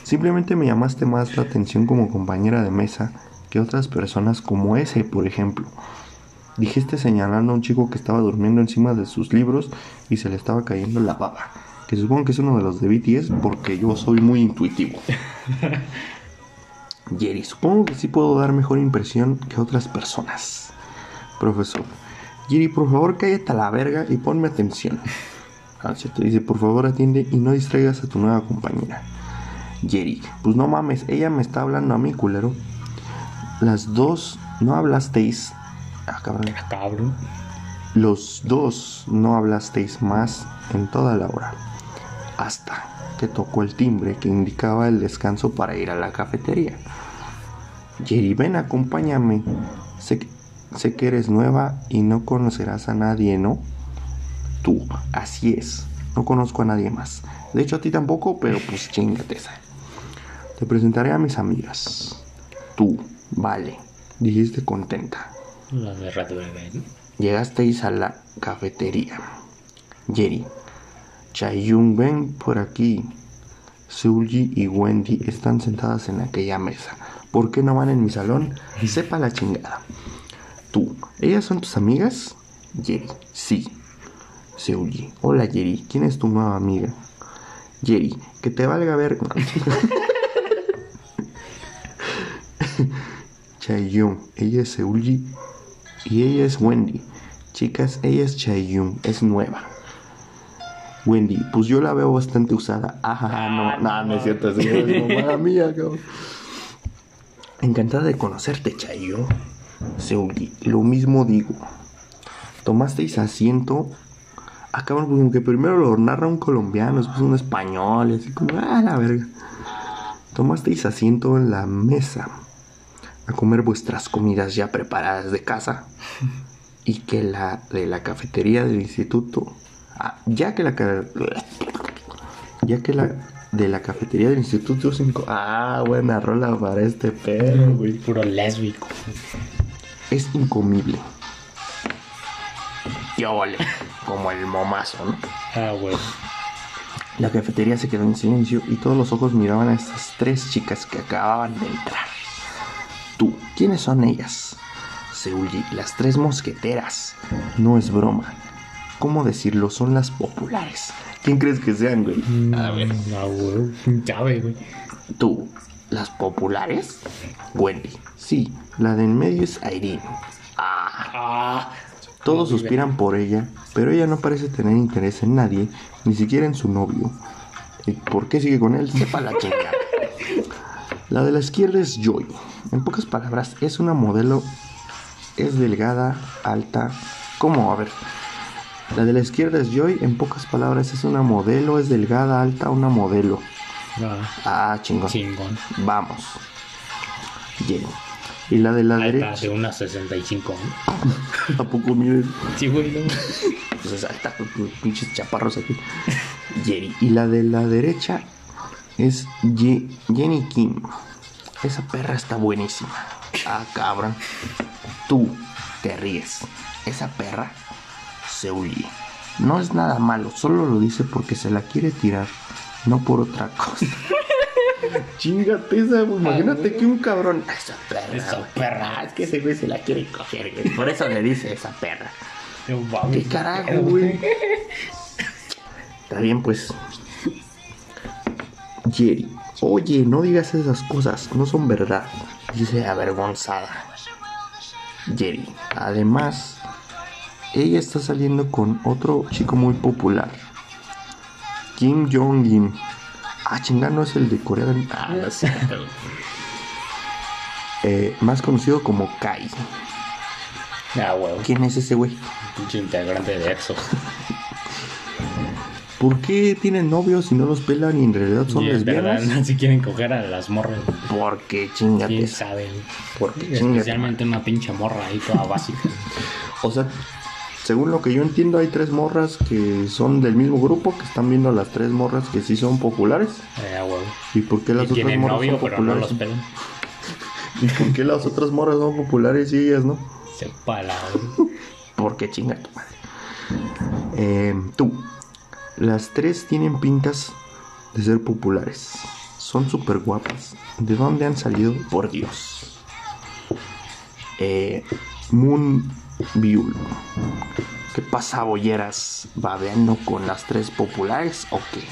Simplemente me llamaste más la atención como compañera de mesa que otras personas como ese, por ejemplo. Dijiste señalando a un chico que estaba durmiendo encima de sus libros y se le estaba cayendo la baba. Que supongo que es uno de los de BTS porque yo soy muy intuitivo. <laughs> Jerry, supongo que sí puedo dar mejor impresión que otras personas. Profesor, Jerry, por favor cállate a la verga y ponme atención. Ah, cierto, dice, por favor atiende y no distraigas a tu nueva compañera. Jerry, pues no mames, ella me está hablando a mí, culero. Las dos no hablasteis. Ah, cabrón. Cabrón. Los dos no hablasteis más en toda la hora. Hasta que tocó el timbre que indicaba el descanso para ir a la cafetería. Jerry, ven, acompáñame. Sé, que- sé que eres nueva y no conocerás a nadie, ¿no? Tú, así es. No conozco a nadie más. De hecho, a ti tampoco, pero pues chingate esa. Te presentaré a mis amigas. Tú, vale. Dijiste contenta. La de. Llegasteis a la cafetería. Jerry, Chayun, ven por aquí. Seulgi y Wendy están sentadas en aquella mesa. ¿Por qué no van en mi salón? Sepa la chingada. Tú, ¿ellas son tus amigas? Jerry, sí. Seulgi, hola Jerry, ¿quién es tu nueva amiga? Jerry, que te valga ver. <laughs> Chayun, ella es Seulgi y ella es Wendy. Chicas, ella es Chayun, es nueva. Wendy, pues yo la veo bastante usada. Ajá, no, no, no es cierto, es mamá mía, cabrón. Encantada de conocerte, Chayun. Seulgi, lo mismo digo. Tomasteis asiento. Ah, cabrón, como que primero lo narra un colombiano, después un español, así como, ah, la verga. Tomasteis asiento en la mesa a comer vuestras comidas ya preparadas de casa y que la de la cafetería del instituto ah, ya que la ya que la de la cafetería del instituto cinco ah buena rola para este perro güey Puro lésbico. es incomible yo vale como el momazo ¿no? Ah, güey. La cafetería se quedó en silencio y todos los ojos miraban a estas tres chicas que acababan de entrar. Tú, ¿quiénes son ellas? Seulgi, las tres mosqueteras. No es broma. ¿Cómo decirlo? Son las populares. ¿Quién crees que sean, güey? A ver. Ah, güey. Llave, güey. Tú, ¿las populares? Wendy. Sí, la de en medio es Irene. Ah, Ah. Todos suspiran por ella, pero ella no parece tener interés en nadie, ni siquiera en su novio. ¿Y por qué sigue con él? Sepa la chingada. La de la izquierda es Joy. En pocas palabras, es una modelo es delgada, alta. ¿Cómo? A ver. La de la izquierda es Joy, en pocas palabras es una modelo, es delgada, alta, una modelo. Ah, Ah, chingón. chingón. Vamos. Jenny. Y la de la Alta, derecha. de unas 65. ¿no? ¿A poco mides? Sí, güey, no. Pues es alta, con pinches chaparros aquí. Jerry. Y la de la derecha es Ye- Jenny Kim. Esa perra está buenísima. Ah, cabrón. Tú te ríes. Esa perra se huye. No es nada malo, solo lo dice porque se la quiere tirar, no por otra cosa. <laughs> Chingate esa, güey. Imagínate que un cabrón. Esa perra. Esa güey. perra. Ah, Es que ese güey se la quiere coger, güey. Por eso le dice esa perra. ¿Qué carajo, güey? Está bien, pues. Jerry, oye, no digas esas cosas, no son verdad. Dice avergonzada. Jerry, además, ella está saliendo con otro chico muy popular. Kim Jong-un. Ah, chingada, no es el de Corea del Ah, güey. <laughs> Eh, más conocido como Kai. Ah, huevo. ¿Quién es ese güey? Pinche integrante de EXO. <laughs> ¿Por qué tienen novios y no los pelan y en realidad son Y es verdad, lesbianas? si quieren coger a las morras. Porque chingate. ¿Quién sabe? chingate. Especialmente una pinche morra ahí toda básica. <laughs> O sea, según lo que yo entiendo, hay tres morras que son del mismo grupo, que están viendo a las tres morras que sí son populares. Eh. ¿Y por qué las Y otras tienen morras novio, son pero no populares? los. <laughs> ¿Y por qué las otras morras son populares y ellas no? Sepa la <laughs> güey. Porque chinga tu madre. Eh, tú, las tres tienen pintas de ser populares. Son súper guapas. ¿De dónde han salido? Por Dios. Eh, Moon Biul. ¿Qué pasa, bolleras? ¿Babeando con las tres populares o qué?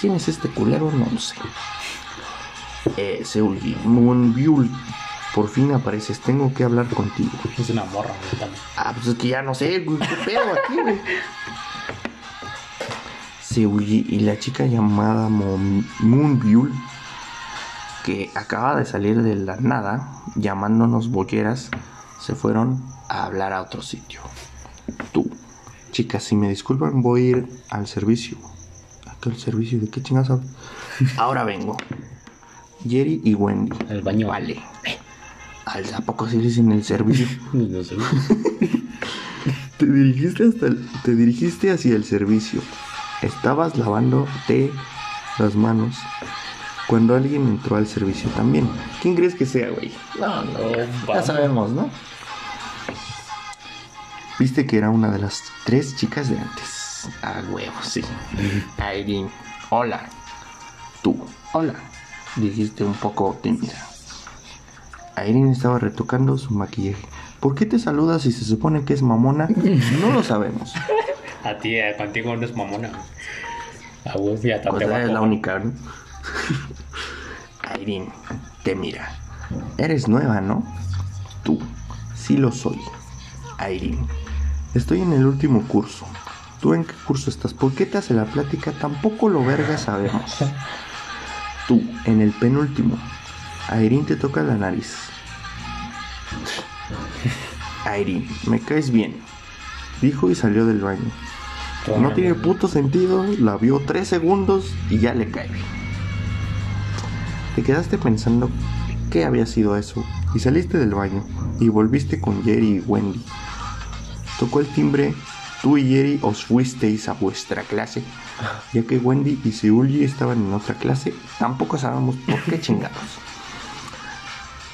¿Quién es este culero? No lo sé. Eh, Seulgi, Moon Biul. Por fin apareces. Tengo que hablar contigo. Es una morra, también. Ah, pues es que ya no sé, güey, qué pedo aquí, güey. Seuji y la chica llamada Moonbyul, que acaba de salir de la nada, llamándonos bolleras, se fueron a hablar a otro sitio. Tú, chicas, si me disculpan, voy a ir al servicio. ¿A qué al servicio? ¿De qué chingas? <laughs> Ahora vengo. Jerry y Wendy. El baño. Vale. ¿Al ¿A poco sí dicen el servicio? <laughs> No sé. <laughs> Te dirigiste hasta el- te dirigiste hacia el servicio. Estabas lavándote las manos cuando alguien entró al servicio también. ¿Quién crees que sea, güey? No, no, ya vamos. sabemos, ¿no? Viste que era una de las tres chicas de antes. Ah, huevo, sí. Irene, hola. Tú, hola. Dijiste un poco tímida. Irene estaba retocando su maquillaje. ¿Por qué te saludas si se supone que es mamona? No lo sabemos. A ti, eh, contigo no es mamona. A vos ya te Pues a eres la única, ¿no? Te mira. Eres nueva, ¿no? Tú, sí lo soy. Irene, estoy en el último curso. ¿Tú en qué curso estás? ¿Por qué te hace la plática? Tampoco lo verga sabemos. Tú, en el penúltimo. Irene te toca la nariz. Irene, me caes bien. Dijo y salió del baño. No tiene puto sentido, la vio tres segundos y ya le cae. Te quedaste pensando qué había sido eso y saliste del baño y volviste con Jerry y Wendy. Tocó el timbre, tú y Jerry os fuisteis a vuestra clase, ya que Wendy y Seulgi estaban en otra clase, tampoco sabemos por qué chingados.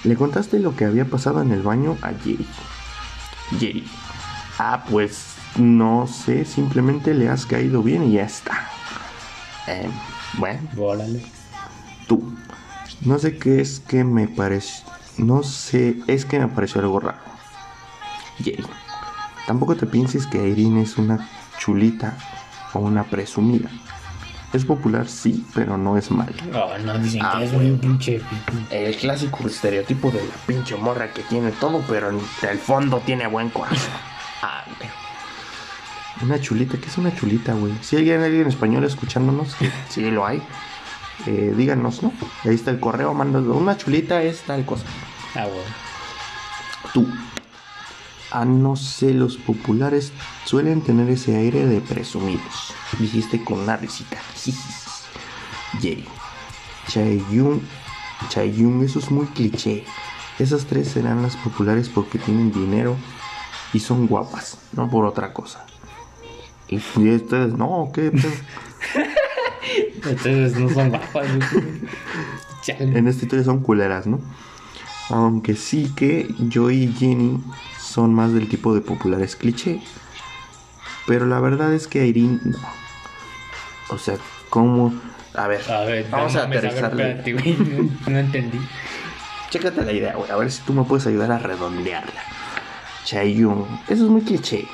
Le contaste lo que había pasado en el baño a Jerry. Jerry, ah pues no sé, simplemente le has caído bien y ya está. Eh, bueno, Órale. tú. No sé qué es que me pareció. No sé, es que me pareció algo raro. Jerry. Tampoco te pienses que Irene es una chulita o una presumida. Es popular, sí, pero no es mala. Oh, no dicen Ah, que es un pinche. El clásico estereotipo de la pinche morra que tiene todo, pero en el fondo tiene buen corazón. <laughs> Ah. Una chulita, ¿qué es una chulita, güey? Si hay alguien en español escuchándonos, <laughs> sí lo hay, eh, díganos, ¿no? Ahí está el correo, mándalo. Una chulita es tal cosa. Ah, güey. Tú, Ah, no sé, los populares suelen tener ese aire de presumidos. Dijiste con una risita. Jerry. Chaeyun. Chaeyun, eso es muy cliché. Esas tres serán las populares porque tienen dinero y son guapas, no por otra cosa. Y ustedes, no, ¿qué? <laughs> Ustedes no son guapas. en esta historia son culeras, ¿no? Aunque sí que Joy y Jenny son más del tipo de populares cliché. Pero la verdad es que Irene no. O sea, ¿cómo? A ver, A ver, vamos a güey, no, entendí. Chécate la idea, güey. A ver si tú me puedes ayudar a redondearla. Chaeyun. Eso es muy cliché.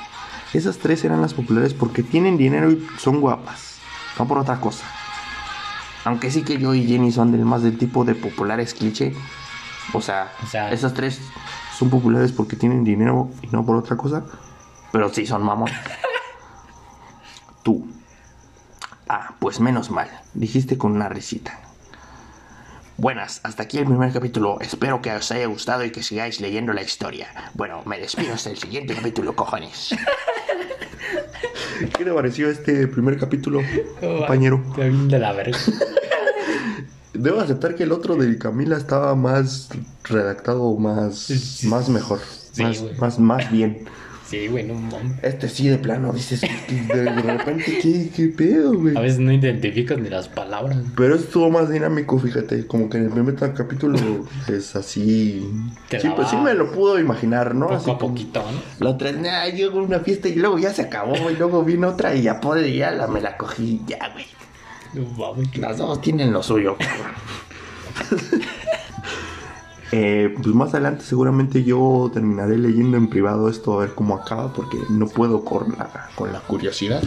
Esas tres eran las populares porque tienen dinero y son guapas. No por otra cosa. Aunque sí que yo y Jenny son del más del tipo de populares cliché. O sea, O sea- esas tres son populares porque tienen dinero y no por otra cosa. Pero sí son mamón. <laughs> Tú. Ah, pues menos mal. Dijiste con una risita. Buenas, hasta aquí el primer capítulo. Espero que os haya gustado y que sigáis leyendo la historia. Bueno, me despido hasta el siguiente capítulo, cojones. ¿Qué te pareció este primer capítulo, compañero? De la verga. Debo aceptar que el otro de Camila estaba más redactado, más, más mejor, Sí, más, más, más bien. Sí, güey, no mames. Este sí, de plano, dices, de, de repente, ¿qué, qué pedo, güey? A veces no identificas ni las palabras. Pero estuvo más dinámico, fíjate, como que en el primer capítulo <laughs> es así... Te Sí, pues sí me lo pudo imaginar, ¿no? Así Poco a como- poquito, ¿no? La otra, nah, llegó una fiesta y luego ya se acabó, y luego vino otra y ya pude, ya la, me la cogí, ya, güey. Las dos tienen lo suyo, cabrón. Eh, pues más adelante seguramente yo terminaré leyendo en privado esto a ver cómo acaba porque no puedo con la, con la curiosidad.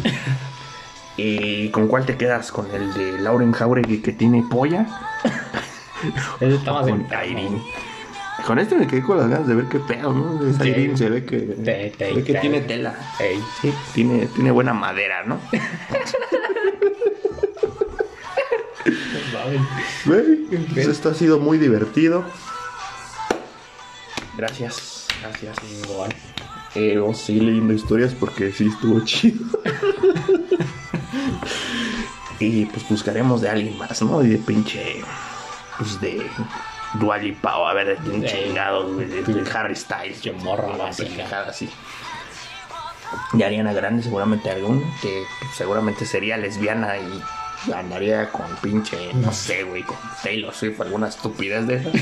<laughs> ¿Y con cuál te quedas? ¿Con el de Lauren Jauregui que tiene polla? <laughs> Ese está más con Irene. Con este me quedé con las ganas de ver qué pedo, ¿no? Esa Sí. Irene se ve que, Te- te- se ve que te- tiene tela. Ey, Sí, tiene, tiene buena madera, ¿no? <laughs> Güey, pues esto ha sido muy divertido. Gracias, gracias. Chingón. Eh, vamos a seguir leyendo historias porque sí estuvo chido. y pues buscaremos de alguien más, ¿no? Y de pinche. Pues de Dualipa o a ver de quién chingados, güey, de, de Harry Styles. Pinche morra pendejada así. Y Ariana Grande seguramente algún que seguramente sería lesbiana y andaría con pinche, no sé, güey, con Taylor Swift, alguna estupidez de esas.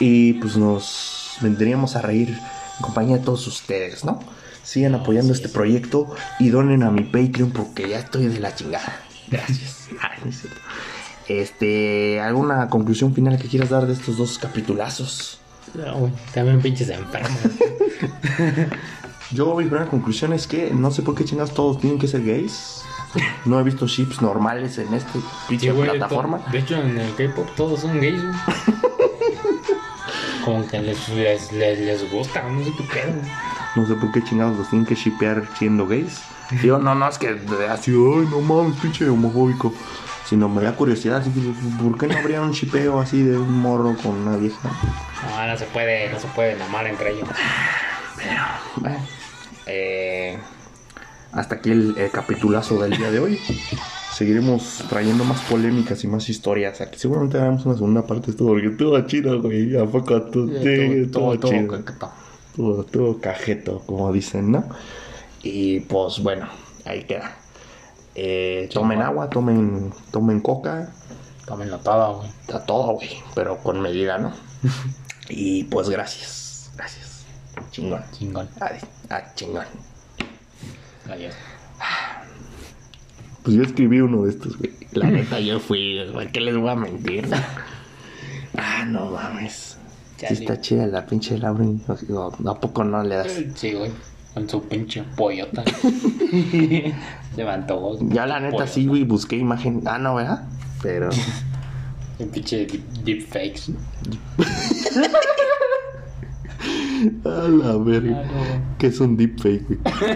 y pues nos vendríamos a reír en compañía de todos ustedes, ¿no? Sigan apoyando este proyecto y donen a mi Patreon porque ya estoy de la chingada. Gracias. <laughs> Ay, cierto. Este, ¿alguna conclusión final que quieras dar de estos dos capitulazos? No, güey, también pinches enfermos. <laughs> Yo mi primera conclusión es que no sé por qué chingados todos tienen que ser gays. No he visto ships normales en esta pinche Sí, plataforma. De hecho, en el K-pop todos son gays, güey. <laughs> Como que les, les, les, les gusta, no sé qué pedo. No sé por qué chingados los tienen que shipear siendo gays. Digo, no, no, es que así, ay, no mames, pinche homofóbico. Sino me da curiosidad, así, ¿por qué no habría un shipeo así de un morro con una vieja? No, no se puede, no se pueden amar entre ellos. Bueno, eh, hasta aquí el, el capitulazo del día de hoy. Seguiremos trayendo más polémicas y más historias. Aquí seguramente haremos una segunda parte de esto porque todo chido, güey. ¿A poco tú? Sí, todo, chido. Todo, todo cajeto, como dicen, ¿no? Y pues bueno, ahí queda. Eh, tomen agua, tomen, tomen coca, Tómenlo todo, güey. a todo, güey, pero con medida, ¿no? <laughs> y pues gracias, gracias. Chingón. Chingón. Ah, chingón. Pues yo escribí uno de estos, güey. La neta, yo fui, güey. ¿Qué les voy a mentir? ah, no mames. Sí está chida la pinche Lauren. ¿A poco no le das? Sí, güey. Con su pinche pollota. <laughs> Levantó. Ya la neta sí, güey, busqué imagen. Ah, no, ¿verdad? Pero... <laughs> Un pinche deep, deep. <laughs> A la verga. Ah, no. Que es un deepfake, güey.